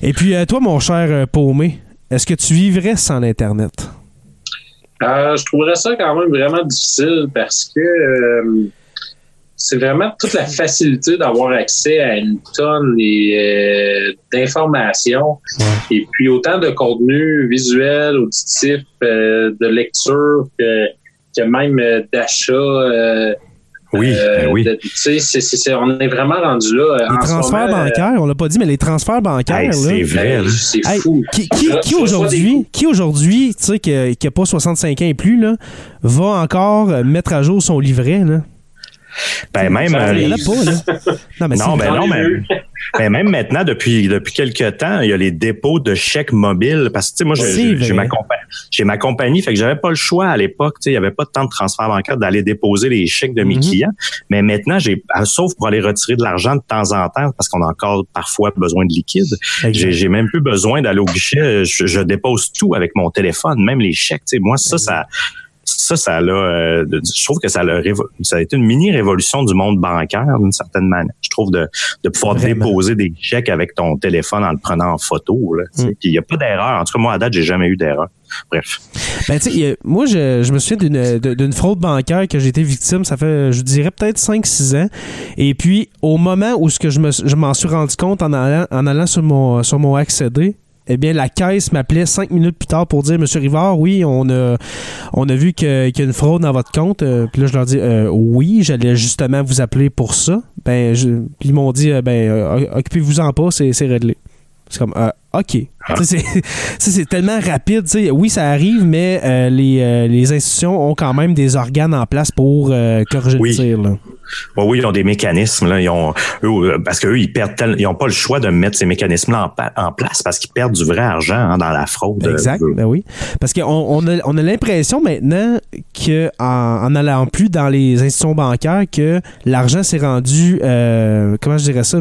Et puis, euh, toi, mon cher euh, Paumé, est-ce que tu vivrais sans Internet? je trouverais ça quand même vraiment difficile parce que c'est vraiment toute la facilité d'avoir accès à une tonne euh, d'informations et puis autant de contenu visuel, auditif, euh, de lecture que, que même euh, d'achat. oui, oui. on est vraiment rendu là. Les transferts bancaires, on l'a pas dit, mais les transferts bancaires. c'est vrai. C'est fou. Qui, qui, aujourd'hui, qui aujourd'hui, tu sais, qui n'a pas 65 ans et plus, là, va encore mettre à jour son livret, là? Ben même. Euh, non, mais non, ben non, mais, ben même maintenant, depuis depuis quelques temps, il y a les dépôts de chèques mobiles. Parce que tu sais, moi, j'ai ma compagnie, ma compagnie, fait que j'avais pas le choix à l'époque. Tu sais, il y avait pas de temps de transfert bancaire d'aller déposer les chèques de mes mm-hmm. clients. Mais maintenant, j'ai, ah, sauf pour aller retirer de l'argent de temps en temps, parce qu'on a encore parfois besoin de liquide. J'ai même plus besoin d'aller au guichet. Je, dépose tout avec mon téléphone, même les chèques. Tu sais, moi, ça, ça ça, ça a, euh, je trouve que ça a, ça a été une mini révolution du monde bancaire d'une certaine manière. Je trouve de, de pouvoir déposer des chèques avec ton téléphone en le prenant en photo. Là, mm. il n'y a pas d'erreur. En tout cas, moi, à date, j'ai jamais eu d'erreur. Bref. Ben, moi, je, je, me souviens d'une, d'une fraude bancaire que j'ai été victime, ça fait, je dirais, peut-être 5-6 ans. Et puis, au moment où ce que je, me, je m'en suis rendu compte en allant, en allant sur mon, sur mon accédé, eh bien, la caisse m'appelait cinq minutes plus tard pour dire Monsieur Rivard, oui, on a, on a vu qu'il y a une fraude dans votre compte. Euh, puis là, je leur dis euh, Oui, j'allais justement vous appeler pour ça. Ben, ils m'ont dit euh, Ben, occupez-vous-en pas, c'est réglé. C'est comme OK. Ah. [laughs] C'est tellement rapide. Oui, ça arrive, mais les, les, institutions ont quand même des organes en place pour corriger le tir. Là oui, ils ont des mécanismes. Là. Ils ont, eux, parce qu'eux, ils perdent ils n'ont pas le choix de mettre ces mécanismes-là en, place parce qu'ils perdent du vrai argent hein, dans la fraude. Exact, ben oui. Parce qu'on on a, on a l'impression maintenant qu'en en allant plus dans les institutions bancaires, que l'argent s'est rendu, euh, comment je dirais ça,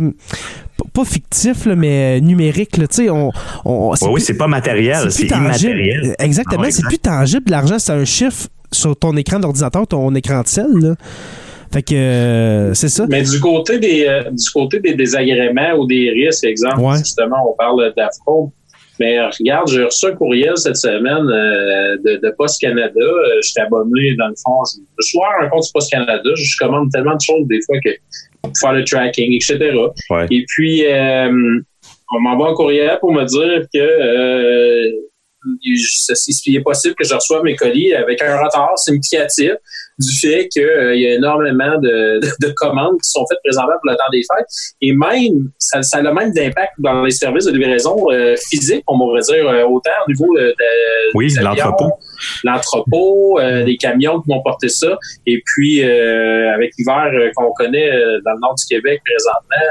pas fictif, mais numérique. Là, on, on, oui, c'est pas matériel, c'est immatériel. Exactement, ah c'est plus tangible. L'argent, c'est un chiffre sur ton écran d'ordinateur, ton écran de sel. Là. Fait que euh, c'est ça. Mais du côté des euh, du côté des désagréments ou des risques, exemple, justement, on parle d'afro. Mais regarde, j'ai reçu un courriel cette semaine euh, de, de Post Canada. Je suis abonné, dans le fond. Je suis un compte Post Canada. Je commande tellement de choses des fois que pour faire le tracking, etc. Et puis, on m'envoie un courriel pour me dire que il est possible que je reçoive mes colis avec un retard significatif du fait qu'il euh, y a énormément de, commandes qui sont faites présentement pour le temps des fêtes. Et même, ça, ça a même d'impact dans les services de livraison euh, physique, on pourrait dire, euh, autant au niveau de, oui, l'entrepôt. L'entrepôt, des camions qui vont porter ça. Et puis, avec l'hiver qu'on connaît dans le nord du Québec présentement,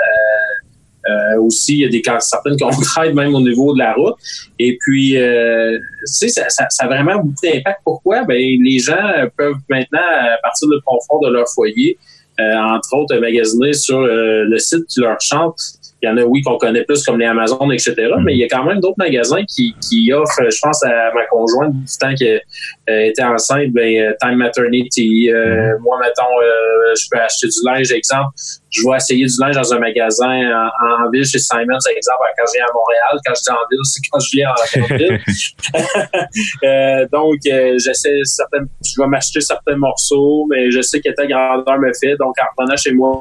euh, aussi, il y a des certaines contraintes même au niveau de la route. Et puis, euh, tu sais, ça, ça, ça, a vraiment beaucoup d'impact. Pourquoi? Ben, les gens peuvent maintenant, à partir du confort de leur foyer, euh, entre autres, magasiner sur le site qui leur chante Il y en a, oui, qu'on connaît plus comme les Amazon, etc. Mm-hmm. Mais il y a quand même d'autres magasins qui, qui offrent, je pense à ma conjointe du temps qu'elle euh, était enceinte, ben, euh, Time Maternity. Euh, Moi, mettons, euh, je peux acheter du linge, exemple. Je vais essayer du linge dans un magasin en, en ville chez Simons, exemple, quand je viens à Montréal. Quand je dis en ville, c'est quand je viens en, en ville. [laughs] [laughs] Euh, donc, euh, j'essaie certaines, je vais m'acheter certains morceaux, mais je sais que telle grandeur me fait. Donc, en revenant chez moi,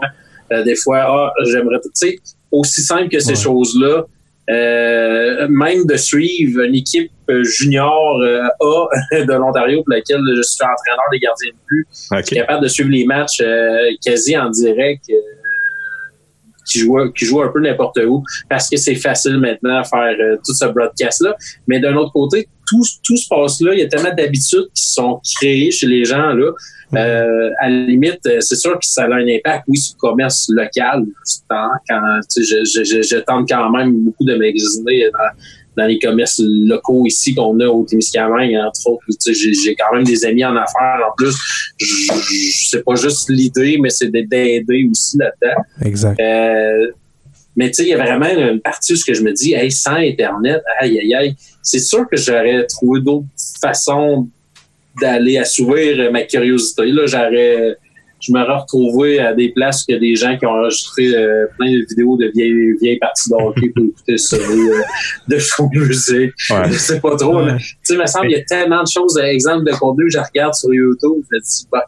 euh, des fois, ah, j'aimerais, tu sais, aussi simple que ces choses-là, euh, même de suivre une équipe euh, junior euh, A [laughs] de l'Ontario pour laquelle je suis entraîneur des gardiens de but, OK. qui est capable de suivre les matchs euh, quasi en direct, euh, qui joue qui joue un peu n'importe où, parce que c'est facile maintenant à faire euh, tout ce broadcast-là. Mais d'un autre côté, tout, tout se passe là. Il y a tellement d'habitudes qui sont créées chez les gens là. Euh, à la limite, euh, c'est sûr que ça a un impact, oui, sur le commerce local. Quand, je, je, je, je tente quand même beaucoup de magasiner dans, dans les commerces locaux ici qu'on a au Témiscamingue, entre autres. J'ai quand même des amis en affaires. En plus, c'est pas juste l'idée, mais c'est d'aider aussi là-dedans. Exact. Euh, mais tu sais, il y a vraiment une partie où ce que je me dis, hey, sans Internet, aïe, aïe, aïe, c'est sûr que j'aurais trouvé d'autres façons d'aller assouvir ma curiosité. Là, j'aurais, je m'aurais retrouvé à des places où il y a des gens qui ont enregistré euh, plein de vidéos de vieilles, vieilles parties de hockey pour écouter ça, euh, de show musique. Ouais. Je sais pas trop. Tu sais, il me semble qu'il y a tellement de choses, exemple de contenu que je regarde sur YouTube. Je me dis, bah,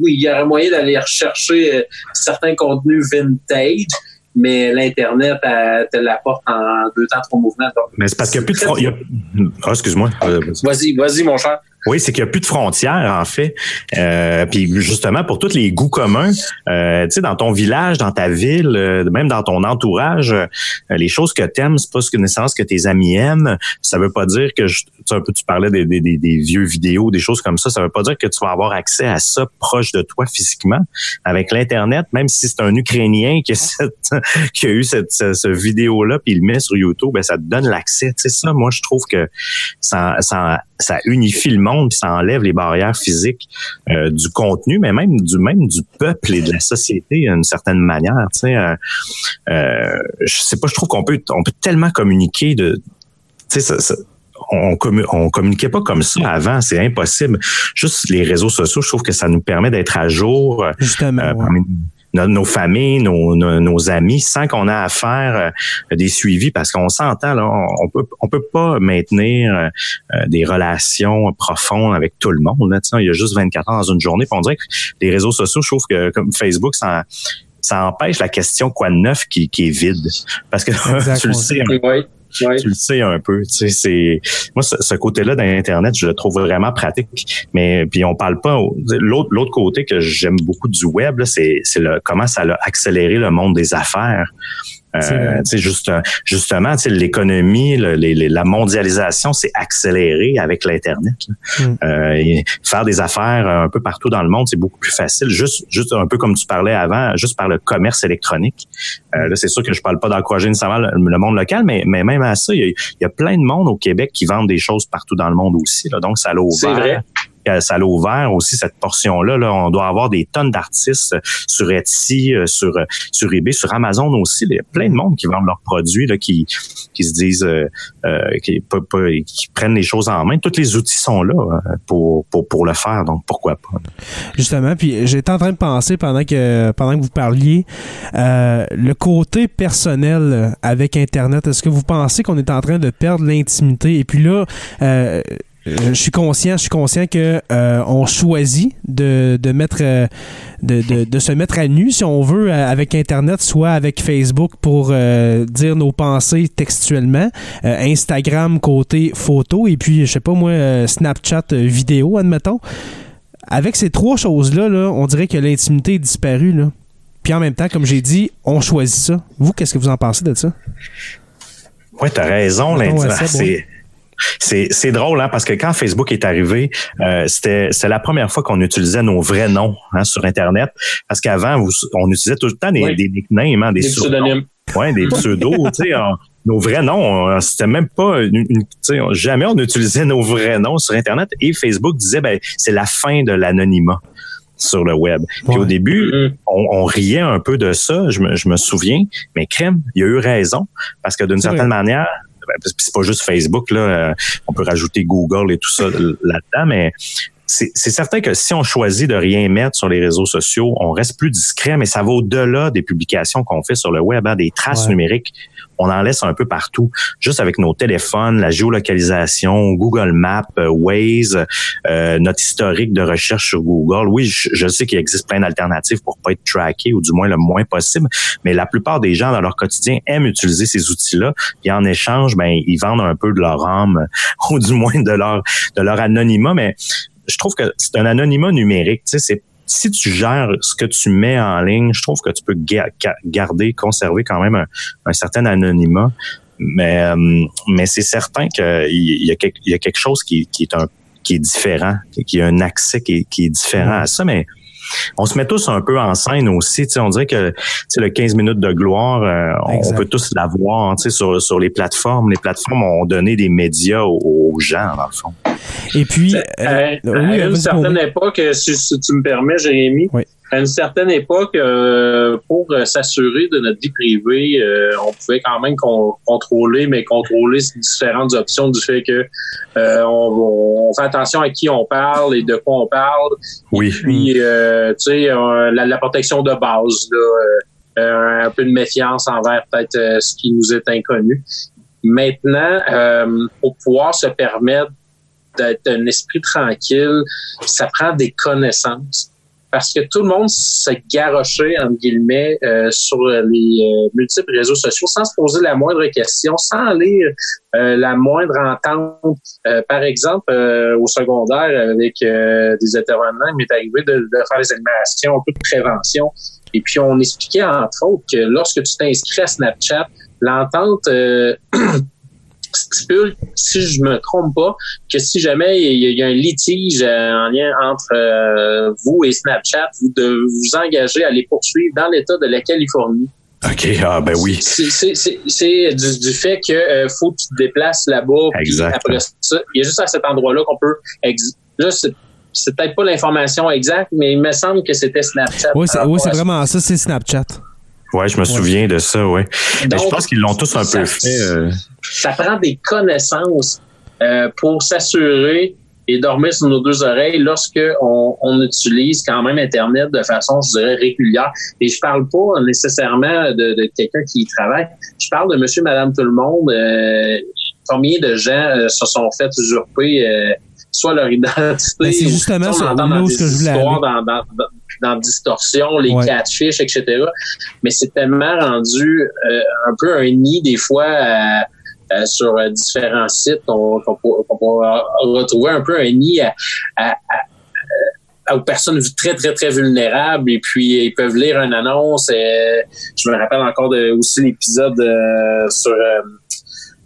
oui, il y aurait moyen d'aller rechercher euh, certains contenus vintage, mais l'Internet elle te l'apporte en deux temps, trois mouvements. Donc, Mais c'est parce qu'il n'y a plus de a- Ah, excuse-moi. Euh, Vas-y, vas-y, mon cher. Oui, c'est qu'il n'y a plus de frontières, en fait. Euh, puis justement, pour tous les goûts communs, euh, tu sais, dans ton village, dans ta ville, euh, même dans ton entourage, euh, les choses que tu aimes, c'est pas ce que tes amis aiment. Ça veut pas dire que, je- un peu, tu parlais des, des, des, des vieux vidéos, des choses comme ça. Ça veut pas dire que tu vas avoir accès à ça proche de toi physiquement. Avec l'Internet, même si c'est un Ukrainien qui a, [laughs] cette- qui a eu cette, ce, ce vidéo-là, puis il le met sur YouTube, ben, ça te donne l'accès. Tu sais, ça, moi, je trouve que ça, ça, ça unifie le monde, puis ça enlève les barrières physiques euh, du contenu, mais même du même du peuple et de la société d'une certaine manière. Tu sais, euh, euh, je sais pas, je trouve qu'on peut, on peut tellement communiquer de, tu sais, ça, ça- on, commu- on communiquait pas comme ça avant, c'est impossible. Juste les réseaux sociaux, je trouve que ça nous permet d'être à jour. euh, Justement. euh, ouais. nos, nos familles, nos, nos, nos amis, sans qu'on ait à faire euh, des suivis, parce qu'on s'entend là, on, on peut on peut pas maintenir euh, des relations profondes avec tout le monde. Là, Tu sais, il y a juste 24 heures dans une journée. Puis on dirait que les réseaux sociaux, je trouve que comme Facebook, ça ça empêche la question quoi de neuf qui, qui est vide. Parce que [laughs] tu le sais, Oui, tu le sais un peu. Tu sais, c'est moi ce, ce côté-là d'Internet, je le trouve vraiment pratique. Mais puis on parle pas au- l'autre l'autre côté que j'aime beaucoup du web, c'est c'est le comment ça a accéléré le monde des affaires. Euh, tu sais, juste, justement, tu sais, l'économie, le- la mondialisation s'est accélérée avec l'Internet. là. Mm. Euh, et faire des affaires un peu partout dans le monde, c'est beaucoup plus facile. Juste, juste un peu comme tu parlais avant, juste par le commerce électronique. Euh, là, c'est sûr que je parle pas d'encourager nécessairement le, le monde local, mais, mais même à ça, il y, a, il y a plein de monde au Québec qui vendent des choses partout dans le monde aussi. Là, donc, ça l'a C'est ouvert. vrai. Ça l'a ouvert aussi cette portion-là. Là, on doit avoir des tonnes d'artistes euh, sur Etsy, euh, sur euh, sur eBay, sur Amazon aussi. Il y a plein de monde qui vendent leurs produits, qui qui se disent, euh, qui, prennent les choses en main. Tous les outils sont là pour pour pour le faire. Donc pourquoi pas Justement, puis j'étais en train de penser pendant que pendant que vous parliez, le côté personnel avec Internet. Est-ce que vous pensez qu'on est en train de perdre l'intimité? Et puis là. Euh, je suis conscient, je suis conscient que euh, on choisit de, de mettre euh, de, de, de se mettre à nu si on veut avec internet soit avec Facebook pour euh, dire nos pensées textuellement, Instagram côté photo et puis je sais pas moi Snapchat vidéo admettons avec ces trois choses-là, là, on dirait que l'intimité est disparue. Là. Puis en même temps, comme j'ai dit, on choisit ça. Vous, qu'est-ce que vous en pensez de ça? Ouais, t'as raison. Mettons, l'inti- WhatsApp, c'est drôle hein, parce que quand Facebook est arrivé, euh, c'était c'était la première fois qu'on utilisait nos vrais noms hein, sur Internet. Parce qu'avant, on utilisait tout le temps des, Oui. des nicknames, hein, des, pseudonymes. Ouais, des pseudos, [laughs] tu sais, on- nos vrais noms, on- c'était même pas une, jamais on utilisait nos vrais noms sur Internet et Facebook disait ben c'est la fin de l'anonymat. sur le web. Puis Ouais. au début, Mhm. on, on riait un peu de ça, je me, je me souviens, mais Crème, il a eu raison, parce que d'une C'est certaine vrai. manière, c'est pas juste Facebook, là, euh, on peut rajouter Google et tout ça là-dedans, mais c'est c'est certain que si on choisit de rien mettre sur les réseaux sociaux, on reste plus discret, mais ça va au-delà des publications qu'on fait sur le web, hein, des traces Ouais. numériques. On en laisse un peu partout, juste avec nos téléphones, la géolocalisation, Google Maps, euh, Waze, euh, notre historique de recherche sur Google. Oui, je, je sais qu'il existe plein d'alternatives pour pas être traqué ou du moins le moins possible, mais la plupart des gens dans leur quotidien aiment utiliser ces outils-là. Puis en échange, ben ils vendent un peu de leur âme [laughs] ou du moins de leur de leur anonymat. Mais je trouve que c'est un anonymat numérique. Tu sais, c'est si tu gères ce que tu mets en ligne, je trouve que tu peux ga- ga- garder, conserver quand même un, un certain anonymat. Mais, euh, mais c'est certain qu'il y, a quelque- il y a quelque chose qui, qui est un qui est différent, qui a un accès qui est, qui est différent à ça, mais on se met tous un peu en scène aussi. Tu sais, on dirait que tu sais, le 15 minutes de gloire, euh, on peut tous l'avoir tu sais, sur, sur les plateformes. Les plateformes ont donné des médias aux, aux gens, dans le fond. Et puis, Euh, euh, à oui, une certaine époque, si, si tu me permets, Jérémy, Oui. À une certaine époque, euh, pour s'assurer de notre vie privée, euh, on pouvait quand même con- contrôler, mais contrôler différentes options du fait que euh, on, on fait attention à qui on parle et de quoi on parle. Oui. Puis, euh, tu sais, euh, la, la protection de base, là, euh, un peu de méfiance envers peut-être ce qui nous est inconnu. Maintenant, euh, pour pouvoir se permettre d'être un esprit tranquille, ça prend des connaissances. Parce que tout le monde se garochait, entre guillemets, euh, sur les euh, multiples réseaux sociaux sans se poser la moindre question, sans lire euh, la moindre entente. Euh, par exemple, euh, au secondaire, avec euh, des intervenants, il m'est arrivé de, de faire des animations, un peu de prévention. Et puis, on expliquait, entre autres, que lorsque tu t'inscris à Snapchat, l'entente [clears throat] stipule, si je me trompe pas, que si jamais il y a, il y a un litige euh, en lien entre euh, vous et Snapchat, vous de vous engager à les poursuivre dans l'État de la Californie. OK, ah ben oui. C'est- du, du fait que euh, faut que tu te déplaces là-bas. Après ça, il y a juste à cet endroit-là qu'on peut. Là, c'est peut-être pas l'information exacte, mais il me semble que c'était Snapchat. Oui, c'est oui, vraiment ça, c'est Snapchat. Ouais, je me souviens de ça, ouais. Mais je pense qu'ils l'ont tous un ça- peu fait. euh, ça prend des connaissances euh, pour s'assurer et dormir sur nos deux oreilles lorsque on, on utilise quand même Internet de façon, je dirais, régulière. Et je parle pas nécessairement de, de quelqu'un qui y travaille. Je parle de monsieur, madame, tout le monde. Euh, combien de gens euh, se sont fait usurper euh, soit leur identité Ben, c'est justement ça, dans des ce que je voulais histoires, dans, dans, dans, dans Distorsion, les Ouais. catfish, etc. Mais c'est tellement rendu euh, un peu un nid des fois à- sur euh, différents sites qu'on qu'on peut retrouver un peu un nid à- à- aux personnes très, très, très vulnérables et puis ils peuvent lire une annonce. Et, je me rappelle encore de, aussi l'épisode euh, sur, euh,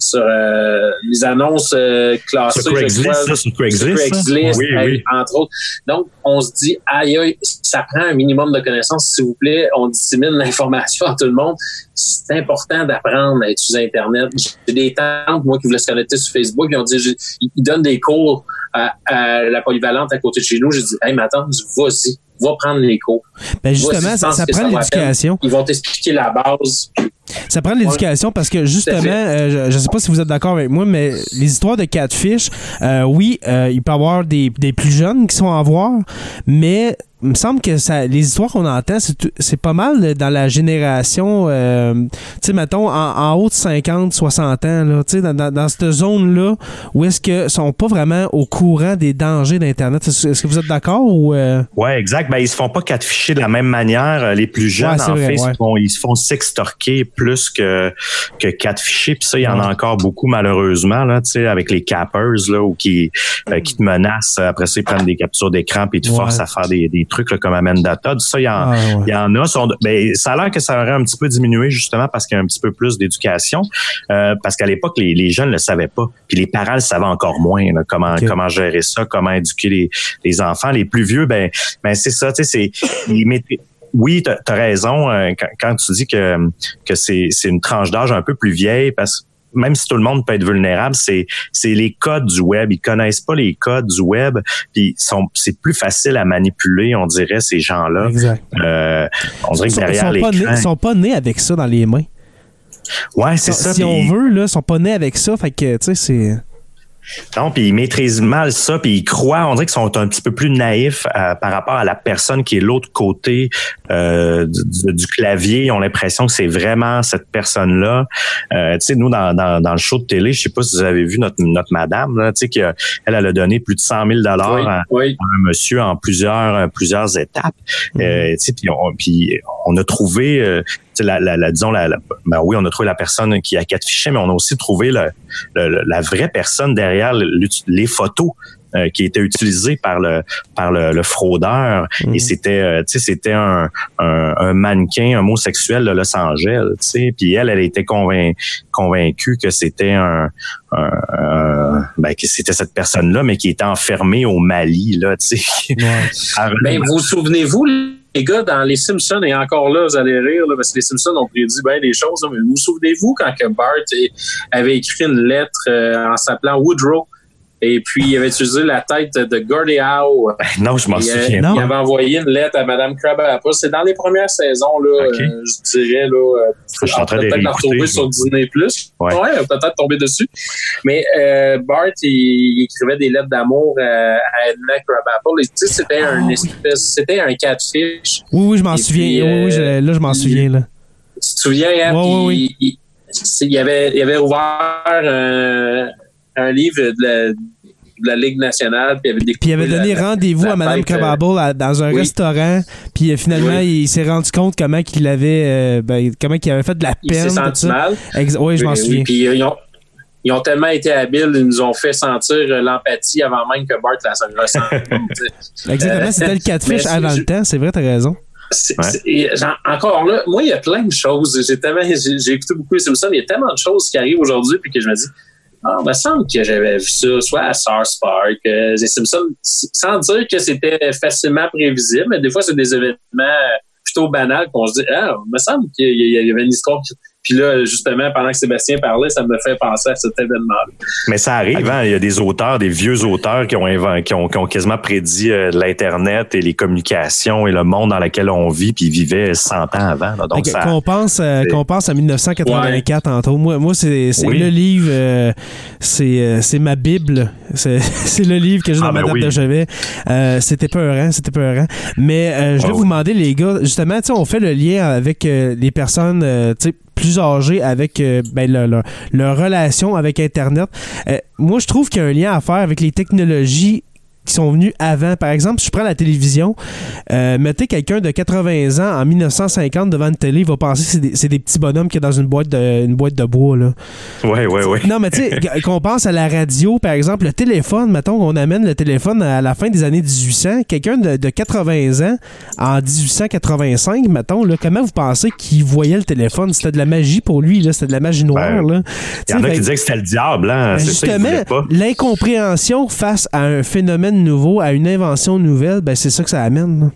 sur euh, les annonces euh, classées. Sur je Craigslist, crois, ça, sur Craigslist, ça? Craigslist, Oui, oui. entre autres. Donc, on se dit, aïe, aïe, ça prend un minimum de connaissances, s'il vous plaît. On dissémine [laughs] l'information à tout le monde. C'est important d'apprendre à utiliser Internet. J'ai des tantes, moi, qui voulaient se connecter sur Facebook, ils ont dit, ils donnent des cours à, à la polyvalente à côté de chez nous. J'ai dit, hey, ma tante, vas-y, va prendre les cours. Ben justement, ça, prend l'éducation. Ils vont t'expliquer la base. Ça prend de l'éducation parce que justement, euh, je, je sais pas si vous êtes d'accord avec moi, mais les histoires de catfish, euh, oui, euh, il peut y avoir des, des plus jeunes qui sont à voir, mais il me semble que ça, les histoires qu'on entend, c'est tout- c'est pas mal dans la génération, euh, tu sais, mettons, en, en haut de 50, 60 ans, là, tu sais, dans, dans, dans cette zone-là, où est-ce que sont pas vraiment au courant des dangers d'Internet. Est-ce que vous êtes d'accord ou... euh, Ouais, exact. Ben, ils se font pas catficher de la même manière. Euh, Les plus jeunes, Ouais, en vrai, fait, ils se font- ils se font sextorquer plus que, que catficher. Puis ça, il y en a encore beaucoup, malheureusement, là, tu sais, avec les cappers, là, ou qui, euh, qui te menacent. Après ça, ils prennent des captures d'écran puis ils te Ouais. forcent à faire des, des trucs, là, comme Amanda Todd. Ça, il y en, ah, ouais. il y en a. Sont, ben, ça a l'air que ça aurait un petit peu diminué justement parce qu'il y a un petit peu plus d'éducation. Euh, parce qu'à l'époque, les, les jeunes ne le savaient pas. Puis les parents le savaient encore moins, là, comment, comment gérer ça, comment éduquer les, les enfants. Les plus vieux, ben, ben c'est ça, tu sais, c'est. [laughs] Oui, tu as raison euh, quand, quand tu dis que, que c'est c'est une tranche d'âge un peu plus vieille parce même si tout le monde peut être vulnérable, c'est c'est les codes du web. Ils connaissent pas les codes du web, puis sont c'est plus facile à manipuler, on dirait ces gens-là. Exact. Euh, on dirait que Ils sont, derrière sont les pas nés, ils sont pas nés avec ça dans les mains. ouais, c'est ça. si on veut, là, ils sont pas nés avec ça. Fait que, tu sais, c'est. Non, puis ils maîtrisent mal ça, puis ils croient, on dirait qu'ils sont un petit peu plus naïfs euh, par rapport à la personne qui est l'autre côté euh, du, du- clavier. Ils ont l'impression que c'est vraiment cette personne-là. Euh, tu sais, nous, dans, dans, dans le show de télé, je sais pas si vous avez vu notre, notre madame, là, tu sais, qu'elle elle a donné plus de 100 000 dollars Oui, à, un monsieur en plusieurs plusieurs étapes. Euh, tu sais, puis on, puis on a trouvé, euh, la, la, la- disons, la, la- ben oui, on a trouvé la personne qui a quatre fichiers, mais on a aussi trouvé le, le- la vraie personne derrière les photos. euh, qui étaient utilisées par le par le, le fraudeur Mhm. et c'était euh, tu sais c'était un, un, un mannequin homosexuel de Los Angeles tu sais puis elle elle était convain- convaincue que c'était un, un- un- ben, que c'était cette personne là mais qui était enfermée au Mali là tu sais Par- [laughs] Ben, vous souvenez-vous, les gars, dans Les Simpsons, et encore là, vous allez rire, là, parce que les Simpsons ont prédit bien des choses, là, mais vous souvenez-vous quand que Bart avait écrit une lettre euh, en s'appelant Woodrow, et puis il avait utilisé la tête de Gordie Howe. non je m'en Il, euh, souviens Non. il avait envoyé une lettre à Mme Crabapple. C'est dans les premières saisons, là, euh, je dirais. Là, euh, Je suis en train de peut-être la retrouver sur Disney+. Plus. Ouais. peut-être tomber dessus. Mais euh, Bart, il, il écrivait des lettres d'amour à, à Edna Crabapple. Et, tu sais, c'était Ah, un oui. c'était un catfish. Oui, oui, je m'en souviens. puis, oui, oui, je- euh, là, je m'en souviens. Là. Tu te souviens, hein? Ouais, puis ouais, oui. il, il avait, il avait ouvert un, un livre de la, de la Ligue nationale, puis il avait Puis il avait donné rendez-vous à Mme euh, Crabable dans un oui. restaurant. Puis euh, finalement, Oui. il s'est rendu compte comment qu'il avait, euh, ben, comment qu'il avait fait de la il s'est peine. senti mal. Ex- oui, je m'en Oui, souviens. oui, puis ils ont, ils ont tellement été habiles, ils nous ont fait sentir l'empathie avant même que Bart la ressente. [laughs] Exactement, c'était le catfish avant le temps. C'est vrai, t'as raison. Ouais. encore là, moi, il y a plein de choses. J'ai tellement, j'ai j'ai écouté beaucoup les Simpsons. Il y a tellement de choses qui arrivent aujourd'hui, puis que je me dis, ah, me semble que j'avais vu ça, soit à South Park, euh, les sans dire que c'était facilement prévisible, mais des fois, c'est des événements euh, plutôt banals qu'on se dit, ah, me semble qu'il y avait une histoire. Puis là, justement, pendant que Sébastien parlait, ça me fait penser à cet événement-là. Mais ça arrive, hein? Il y a des auteurs, des vieux auteurs qui ont, qui ont, qui ont quasiment prédit euh, l'Internet et les communications et le monde dans lequel on vit, puis ils vivaient 100 ans avant. là. Donc, ça, qu'on pense, euh, qu'on pense à 1984 entre autres. Moi, moi c'est c'est Oui. le livre, euh, c'est c'est ma Bible. C'est [laughs] c'est le livre que j'ai Ah, dans ma ben table oui. de chevet. Euh, c'était peurant, c'était peurant. Mais euh, je voulais Ah, vous oui. demander, les gars, justement, tu sais, on fait le lien avec euh, les personnes euh, tu sais, plus âgées avec euh, ben, leur relation avec Internet. Euh, moi, je trouve qu'il y a un lien à faire avec les technologies qui sont venus avant. Par exemple, si je prends la télévision, euh, mettez quelqu'un de 80 ans en 1950 devant une télé, il va penser que c'est des, c'est des petits bonhommes qui est dans une boîte de, une boîte de bois. Là. ouais, ouais, ouais. Non, mais tu sais, [laughs] qu'on pense à la radio, par exemple, le téléphone, mettons qu'on amène le téléphone à la fin des années 1800, quelqu'un de, de 80 ans en 1885, mettons, là, comment vous pensez qu'il voyait le téléphone? C'était de la magie pour lui, là, c'était de la magie noire. Ben. Il y en a fait- qui disaient que c'était le diable, hein? ben, C'est Justement, pas. l'incompréhension face à un phénomène nouveau, à une invention nouvelle, ben c'est ça que ça amène. là.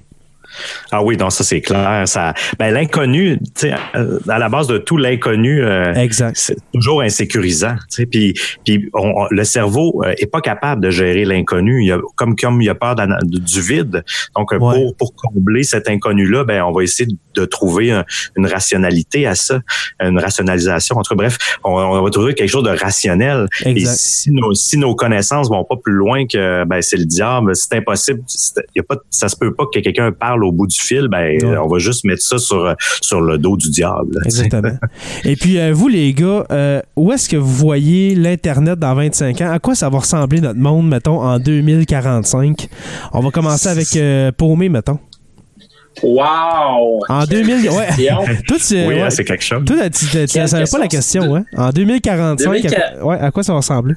Ah oui, donc ça, c'est clair. Ça, ben, l'inconnu, euh, à la base de tout, l'inconnu, euh, c'est toujours insécurisant. Puis, puis on- on- le cerveau euh, est pas capable de gérer l'inconnu. Il y a, comme comme il a peur du vide. Donc Ouais. pour pour combler cet inconnu là, ben on va essayer de, de trouver un- une rationalité à ça, une rationalisation. En tout cas, bref, on, on va trouver quelque chose de rationnel. Et si nos si nos connaissances vont pas plus loin que ben c'est le diable, c'est impossible. Y a pas, ça se peut pas que quelqu'un parle au bout du fil. Ben Ouais. on va juste mettre ça sur sur le dos du diable. Exactement. [laughs] Et puis, euh, vous, les gars, euh, où est-ce que vous voyez l'Internet dans 25 ans? À quoi ça va ressembler notre monde, mettons, en 2045? On va commencer avec euh, Paumé, mettons. Wow! En 2000... Ouais. Question. [laughs] Toi, tu, Oui, ouais. hein, c'est quelque chose. Toi, tu, tu- tu Quelle savais pas la question, hein? En 2045, 2004. à, quoi- ouais, à quoi ça va ressembler?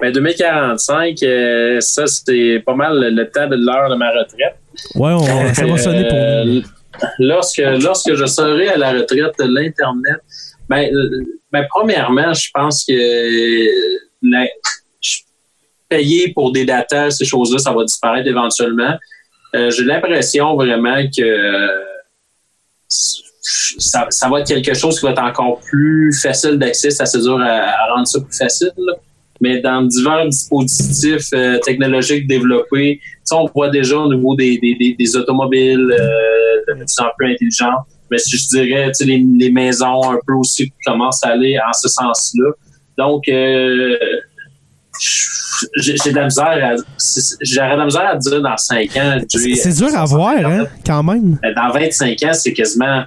Ben, 2045, euh, ça, c'est pas mal le, le temps de l'heure de ma retraite. Ouais, on- ça va sonner pour Euh, nous. Lorsque, lorsque je serai à la retraite de l'Internet, ben, euh, ben, premièrement, je pense que euh, la- payer pour des data, ces choses-là, ça va disparaître éventuellement. Euh, J'ai l'impression vraiment que euh, ça, ça va être quelque chose qui va être encore plus facile d'accès. C'est assez dur à, à rendre ça plus facile. là. Mais dans divers dispositifs euh, technologiques développés, on voit déjà au niveau des, des, des, automobiles de plus en plus intelligents. Mais si je dirais, les, les maisons un peu aussi commencent à aller en ce sens-là. Donc, euh, j'ai de la misère à, j'aurais de la misère à dire dans 5 ans. C'est dur à voir, hein, quand même. Euh, Dans 25 ans, c'est quasiment.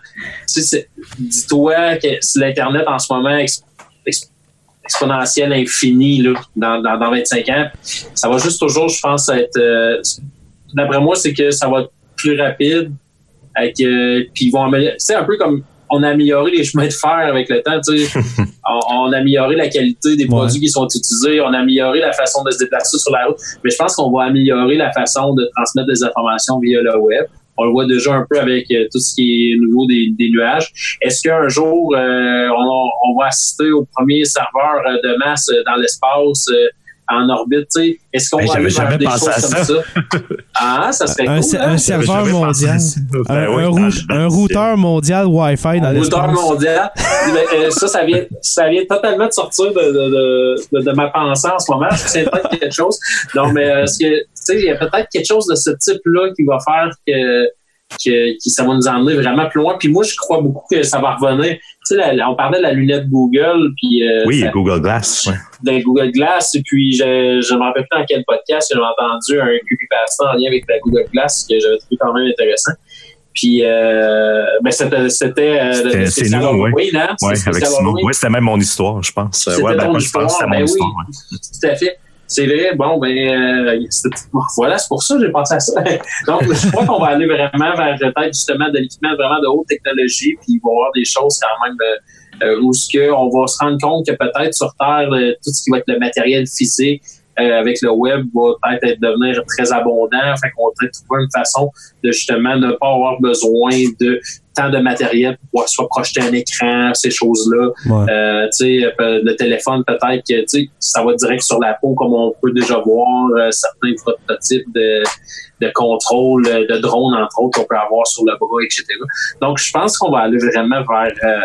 Tu sais, dis-toi que si l'Internet en ce moment ex- ex- exponentiel infini là, dans, dans, dans 25 ans, ça va juste toujours, je pense, être. euh, D'après moi, c'est que ça va être plus rapide. Avec, euh, puis ils vont améliorer. C'est un peu comme on a amélioré les chemins de fer avec le temps. Tu sais. [laughs] on, on a amélioré la qualité des produits qui sont utilisés. On a amélioré la façon de se déplacer sur la route. Mais je pense qu'on va améliorer la façon de transmettre des informations via le web. On le voit déjà un peu avec euh, tout ce qui est au niveau des, des nuages. Est-ce qu'un jour, euh, on, on va assister au premier serveur euh, de masse euh, dans l'espace en orbite? tu sais? Est-ce qu'on Ben, va aller vers jamais des choses comme ça. ça? Ah, ça serait Un, cool. hein? un serveur mondial. Un, oui, un dans rou- le- un routeur mondial Wi-Fi dans Un routeur mondial. Mais, euh, ça, ça vient, ça vient totalement de sortir de, de, de, de, de ma pensée en ce moment. Je sais peut-être quelque chose. Non, mais euh, ce que, tu sais, il y a peut-être quelque chose de ce type-là qui va faire que, que, que ça va nous emmener vraiment plus loin. Puis moi, je crois beaucoup que ça va revenir. Tu sais, la- on parlait de la lunette Google, puis euh, Oui, ça- Google Glass. ouais. de Google Glass. Et puis, je je me rappelle plus dans quel podcast j'ai entendu un creepypasta en lien avec la Google Glass que j'avais trouvé quand même intéressant. Puis, euh, ben, c'était, c'était, euh, le c'est nous, oui. hein? Ouais, C'est avec Simon. Oui, c'était même mon histoire, je pense. C'était ouais, ben, ton je pense que c'était mon ben oui. histoire. ouais. Tout à fait. C'est vrai. Bon, ben, euh, voilà, c'est pour ça que j'ai pensé à ça. [laughs] Donc, je crois qu'on va aller vraiment vers peut-être justement de l'équipement vraiment de haute technologie, puis il va y avoir des choses quand même euh, euh, où ce on va se rendre compte que peut-être sur Terre, euh, tout ce qui va être le matériel physique euh, avec le web va peut-être être devenir très abondant. Fait qu'on va peut-être trouver une façon de justement ne pas avoir besoin de tant de matériel pour pouvoir soit projeter un écran, ces choses-là. Ouais. Euh, tu sais, euh, le téléphone, peut-être que tu sais, ça va direct sur la peau, comme on peut déjà voir euh, certains prototypes de, de contrôle euh, de drone, entre autres, qu'on peut avoir sur le bras, etc. Donc, je pense qu'on va aller vraiment vers euh,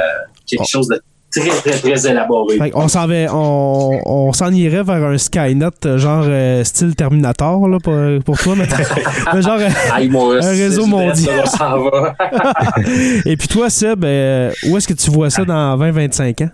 quelque chose de très, très, très élaboré. Fait on s'en on, on s'en irait vers un Skynet genre euh, style Terminator là, pour, pour toi mettons. [laughs] Mais genre euh, moi, un réseau mondial. ça s'en va. [laughs] Et puis toi Seb, euh, où est-ce que tu vois ça dans 20-25 ans?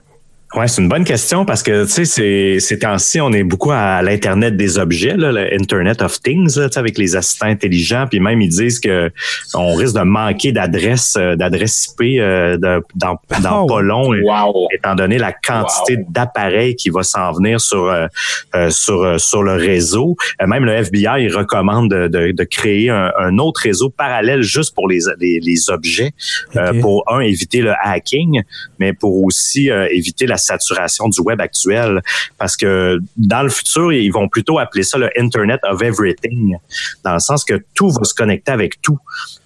Ouais, c'est une bonne question parce que, tu sais, ces, ces temps-ci, on est beaucoup à l'Internet des objets, là, le Internet of Things, là, tu sais, avec les assistants intelligents. Puis même, ils disent que on risque de manquer d'adresses euh, d'adresses IP euh, de- dans, [laughs] dans Oh. pas long, Wow. étant donné la quantité d'appareils qui va s'en venir sur, euh, euh, sur, euh, sur le réseau. Euh, même le FBI il recommande de, de, de créer un, un autre réseau parallèle juste pour les, les, les objets, euh, pour, un, éviter le hacking, mais pour aussi euh, éviter la saturation du web actuel. Parce que dans le futur, ils vont plutôt appeler ça le Internet of Everything, dans le sens que tout va se connecter avec tout.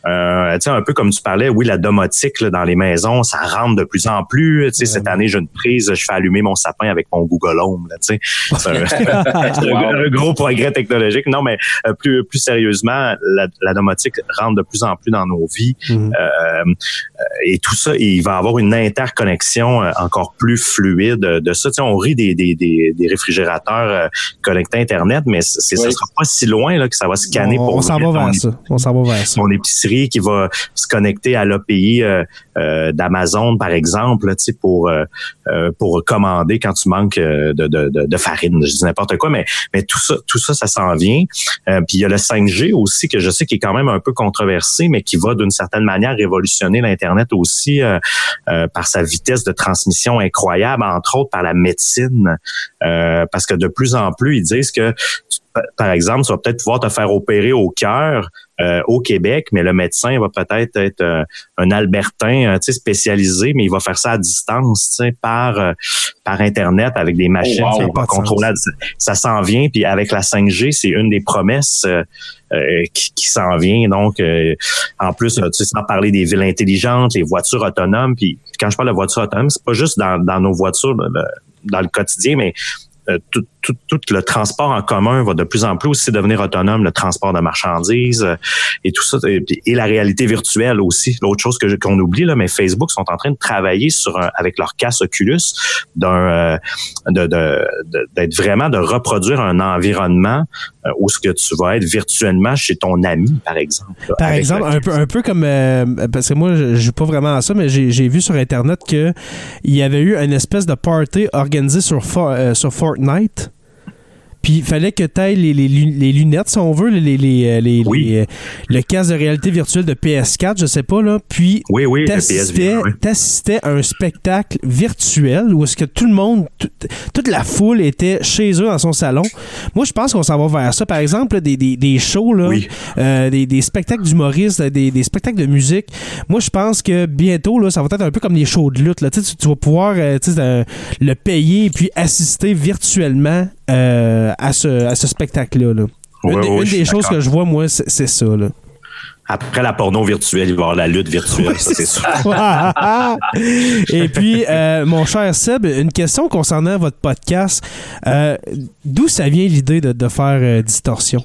Euh, tu sais, un peu comme tu parlais, oui, la domotique là, dans les maisons, ça rentre de plus en plus. Tu sais, cette année, j'ai une prise, je fais allumer mon sapin avec mon Google Home. Là, tu sais. [laughs] c'est un, gros progrès technologique. Non, mais euh, plus, plus sérieusement, la, la domotique rentre de plus en plus dans nos vies. Mhm. Euh, euh, et tout ça, il va avoir une interconnexion encore plus fluide de ça. Tu sais, on rit des, des, des, des réfrigérateurs connectés à Internet, mais c'est, ça Oui. sera pas si loin là, que ça va scanner on pour on s'en va vers ça. On s'en va vers ça. mon épicerie qui va se connecter à l'API euh, euh, d'Amazon, par exemple, là, pour euh, pour commander quand tu manques de, de, de, farine, je dis n'importe quoi, mais mais tout ça, tout ça, ça s'en vient. Puis il y a le 5G aussi que je sais qui est quand même un peu controversé, mais qui va d'une certaine manière révolutionner l'internet aussi par sa vitesse de transmission incroyable, entre autres par la médecine, euh, parce que de plus en plus ils disent que par exemple, tu vas peut-être pouvoir te faire opérer au cœur euh, au Québec, mais le médecin va peut-être être euh, un Albertain, euh, spécialisé, mais il va faire ça à distance, par euh, par internet avec des machines, Oh, wow. pas dis- Ça s'en vient, puis avec la 5G, c'est une des promesses euh, euh, qui, qui s'en vient. Donc, euh, en plus, euh, tu sais, sans parler des villes intelligentes, les voitures autonomes. Puis quand je parle de voitures autonomes, c'est pas juste dans, dans nos voitures, dans le quotidien, mais euh, tout, tout, tout le transport en commun va de plus en plus aussi devenir autonome, le transport de marchandises euh, et tout ça, et, et la réalité virtuelle aussi. L'autre chose que qu'on oublie là, mais Facebook sont en train de travailler sur un, avec leur casse Oculus d'un euh, de, de, d'être vraiment de reproduire un environnement euh, où ce que tu vas être virtuellement chez ton ami, par exemple. là, Par exemple, le un peu, un peu comme. euh, parce que moi, je joue pas vraiment à ça, mais j'ai j'ai vu sur Internet qu'il y avait eu une espèce de party organisé sur, For- euh, sur Fortnite. Puis il fallait que tu ailles les, les lu- les lunettes, si on veut, les, les, Oui. les, euh, le casque de réalité virtuelle de PS4, je sais pas, là. Puis Oui, oui, t'assistais oui. à un spectacle virtuel où est-ce que tout le monde, tout- toute la foule était chez eux dans son salon. Moi, je pense qu'on s'en va vers ça. Par exemple, là, des, des, des shows, là, euh, des, des spectacles d'humoristes, des, des spectacles de musique. Moi, je pense que bientôt, là, ça va être un peu comme les shows de lutte. Là. Tu, vas pouvoir euh, euh, le payer et puis assister virtuellement euh, à ce, à ce spectacle-là. là. Une, des- une choses que je vois, moi, c'est ça. Là. Après la porno virtuelle, il va y avoir la lutte virtuelle, ça c'est sûr. [laughs] Et puis, euh, mon cher Seb, une question concernant votre podcast. Euh, D'où ça vient l'idée de, de faire euh, Distorsion?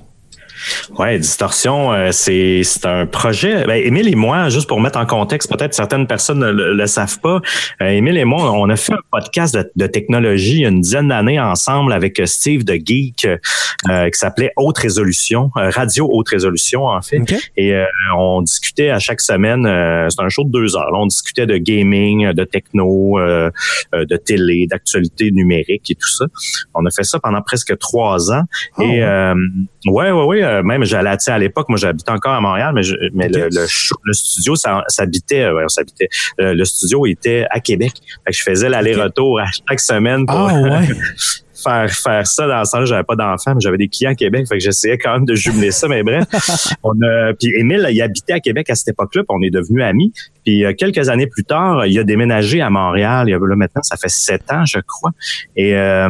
Ouais, Distorsion, euh, c'est c'est un projet. Ben, Émile et moi, juste pour mettre en contexte, peut-être certaines personnes ne le, le savent pas. euh, Émile et moi, on a fait un podcast de, de technologie il y a une dizaine d'années ensemble avec Steve de Geek euh, qui s'appelait Haute Résolution, euh, Radio Haute Résolution en fait. OK? Et euh, on discutait à chaque semaine, euh, c'est un show de deux heures. là, on discutait de gaming, de techno, de télé, d'actualité numérique et tout ça. On a fait ça pendant presque trois ans. Oh, et ouais. euh, ouais, ouais, ouais. Euh, même j'allais, à l'époque, moi j'habitais encore à Montréal, mais, je- mais le, Ok. le, show- le studio, ça, ça habitait, euh, ouais, ça habitait. Euh, le studio était à Québec. Fait que je faisais l'aller-retour à chaque semaine pour Ah ouais. [laughs] faire faire ça dans le sens j'avais pas d'enfants mais j'avais des clients à Québec fait que j'essayais quand même de jumeler ça mais bref. [laughs] On a puis Émile il habitait à Québec à cette époque-là puis on est devenus amis. Puis euh, quelques années plus tard il a déménagé à Montréal il y a là maintenant ça fait sept ans je crois. Et euh,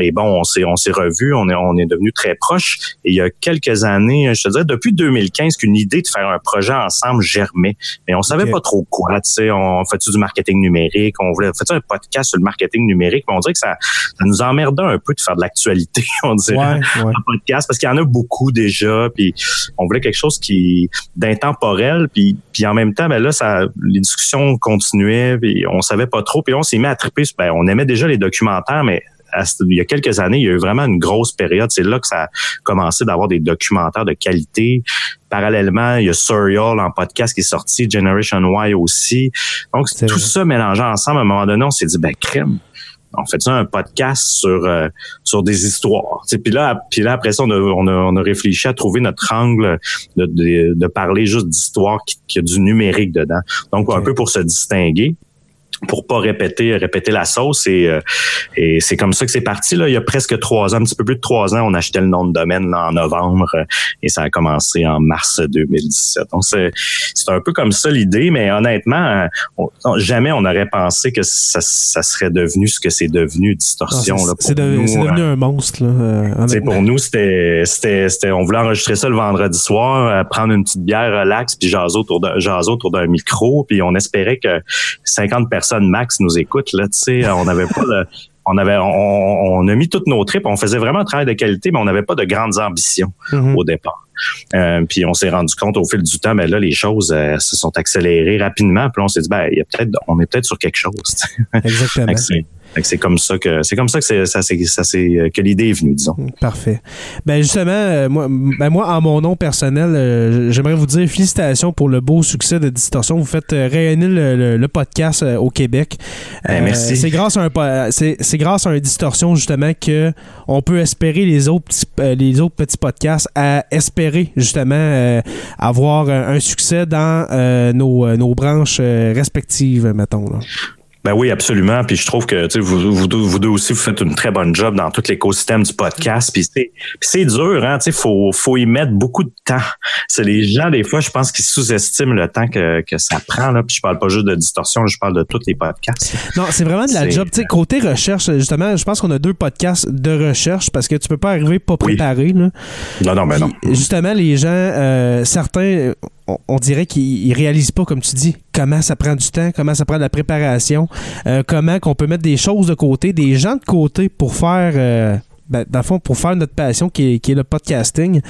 et bon on s'est on s'est revus on est on est devenus très proches. Et il y a quelques années je te dirais depuis 2015 qu'une idée de faire un projet ensemble germait. Mais on savait pas trop quoi tu sais on fait du marketing numérique on voulait fait un podcast sur le marketing numérique mais on dirait que ça ça nous emmerdait un peu de faire de l'actualité, [laughs] on dirait, Ouais, ouais. en podcast, parce qu'il y en a beaucoup déjà, puis on voulait quelque chose qui d'intemporel, puis puis en même temps, ben là, ça, les discussions continuaient, puis on savait pas trop, puis on s'est mis à triper. Ben, on aimait déjà les documentaires, mais il y a quelques années, il y a eu vraiment une grosse période. C'est là que ça a commencé d'avoir des documentaires de qualité. Parallèlement, il y a Serial en podcast qui est sorti, Generation Y aussi. Donc, tout vrai. ça mélangé ensemble, à un moment donné, on s'est dit, ben, crème, on fait ça un podcast sur euh, sur des histoires. Puis là, puis là après ça, on a, on a, on a réfléchi à trouver notre angle de, de, de parler juste d'histoires qui, qui a du numérique dedans. Donc un peu pour se distinguer pour pas répéter répéter la sauce et euh, et c'est comme ça que c'est parti là. Il y a presque trois ans un petit peu plus de trois ans on achetait le nom de domaine là, en novembre euh, et ça a commencé en mars 2017 donc c'est c'est un peu comme ça l'idée mais honnêtement euh, on- jamais on aurait pensé que ça, ça serait devenu ce que c'est devenu distorsion Ah, là, c'est de- devenu un monstre. Là, pour nous, c'était, c'était, c'était, on voulait enregistrer ça le vendredi soir, prendre une petite bière relax, puis jaser autour d'un, jaser autour d'un micro, puis on espérait que 50 personnes max nous écoutent, là, tu sais, on n'avait pas le, [laughs] on avait, on, on a mis toutes nos tripes, on faisait vraiment un travail de qualité, mais on n'avait pas de grandes ambitions Mhm. au départ. Euh, puis on s'est rendu compte au fil du temps, mais là, les choses euh, se sont accélérées rapidement, puis on s'est dit, ben, il y a peut-être, on est peut-être sur quelque chose. Exactement. [laughs] C'est- comme ça que, c'est comme ça que ça, c'est, que l'idée est venue, disons. Parfait. Ben justement, euh, moi, ben moi, en mon nom personnel, euh, j'aimerais vous dire félicitations pour le beau succès de Distorsion. Vous faites euh, rayonner le, le- le podcast euh, au Québec. Ben, merci. C'est grâce à un c'est c'est grâce à un Distorsion justement que on peut espérer les autres petits, euh, les autres petits podcasts à espérer justement euh, avoir un, succès dans euh, nos, euh, nos branches euh, respectives, mettons. Là. Ben oui, absolument. Puis je trouve que vous, vous, deux, vous deux aussi, vous faites une très bonne job dans tout l'écosystème du podcast. Puis c'est, dur, hein. Sais, faut, faut y mettre beaucoup de temps. C'est les gens, des fois, je pense qu'ils sous-estiment le temps que, que ça prend. Là. Puis je parle pas juste de distorsion, je parle de tous les podcasts. Non, c'est vraiment de la job. Tu sais, côté recherche, justement, je pense qu'on a deux podcasts de recherche parce que tu peux pas arriver pas Oui. préparé. Là. Non, non, ben non. Justement, les gens, euh, certains, on, dirait qu'ils ils réalisent pas, comme tu dis, comment ça prend du temps, comment ça prend de la préparation, euh, comment qu'on peut mettre des choses de côté, des gens de côté pour faire. euh, ben, dans le fond, pour faire notre passion qui est, le podcasting.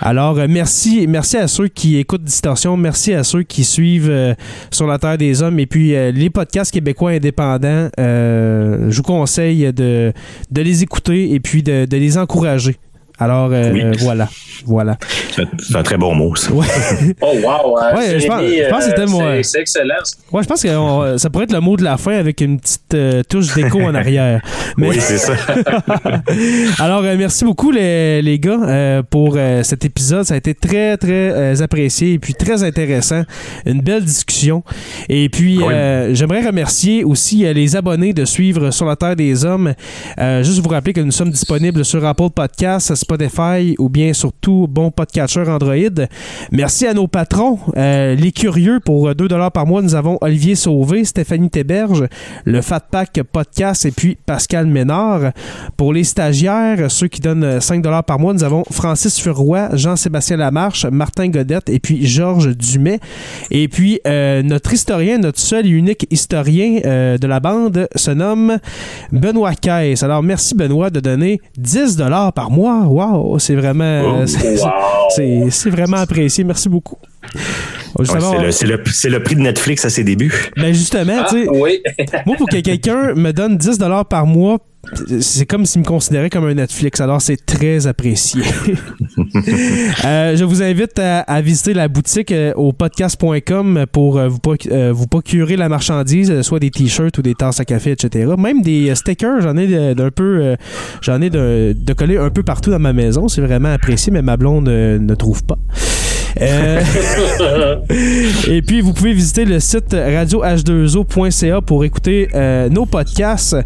Alors, euh, merci, merci à ceux qui écoutent Distorsion, merci à ceux qui suivent Sur la Terre des Hommes et puis les podcasts québécois indépendants. je vous conseille de, les écouter et puis de les encourager. Alors, euh, Oui. voilà. Voilà. C'est un très bon mot, ça. Ouais. [laughs] Oh, wow! hein, Ouais, je pense- Jérémy, je pense que c'était euh, moi. c'est- C'est excellent. Ouais, je pense que on- ça pourrait être le mot de la fin avec une petite euh, touche d'écho en arrière. [laughs] Mais- Oui, c'est ça. [laughs] Alors, euh, merci beaucoup, les, les gars, euh, pour euh, cet épisode. Ça a été très, très euh, apprécié et puis très intéressant. Une belle discussion. Et puis, euh, j'aimerais remercier aussi euh, les abonnés de suivre Sur la Terre des Hommes. Euh, juste vous rappeler que nous sommes disponibles sur Apple Podcasts, Spotify ou bien sur tout bon podcatcher Android. Merci à nos patrons, euh, les curieux, pour 2 par mois. Nous avons Olivier Sauvé, Stéphanie Théberge, le Fat Pack Podcast et puis Pascal Ménard. Pour les stagiaires, ceux qui donnent euh, 5 par mois, nous avons Francis Furoy, Jean-Sébastien Lamarche, Martin Godette et puis Georges Dumais. Et puis, euh, notre historien, notre seul et unique historien euh, de la bande se nomme Benoît Caisse. Alors, merci Benoît de donner 10 par mois. Wow, c'est vraiment... Oh, [laughs] c'est- wow. c'est c'est vraiment apprécié. Merci beaucoup. Ouais, c'est le- c'est le, c'est le prix de Netflix à ses débuts. ben justement, Ah, tu sais, oui. moi, pour que quelqu'un me donne 10 par mois, c'est comme s'il me considérait comme un Netflix. Alors, c'est très apprécié. [laughs] Euh, je vous invite à, à visiter la boutique euh, au podcast.com pour euh, vous, proc- vous procurer la marchandise, soit des t-shirts ou des tasses à café, etc. Même des stickers, j'en ai d'un peu, j'en ai de, de coller un peu partout dans ma maison. C'est vraiment apprécié, mais ma blonde ne trouve pas. Euh, [laughs] et puis, vous pouvez visiter le site radioh2o.ca pour écouter euh, nos podcasts.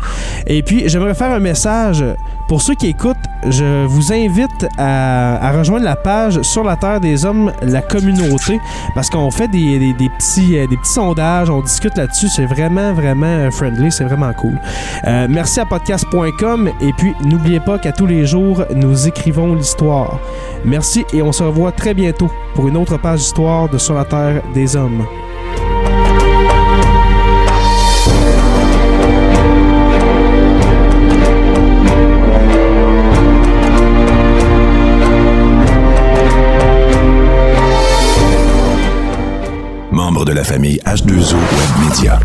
Et puis, j'aimerais faire un message. Pour ceux qui écoutent, je vous invite à, à rejoindre la page Sur la Terre des Hommes, la communauté, parce qu'on fait des, des- des petits, euh, des petits sondages, on discute là-dessus. C'est vraiment, vraiment friendly, c'est vraiment cool. Euh, merci à podcast.com et puis n'oubliez pas qu'à tous les jours, nous écrivons l'histoire. Merci et on se revoit très bientôt pour une autre page d'histoire de Sur la Terre des Hommes. Membre de la famille H2O Web Media.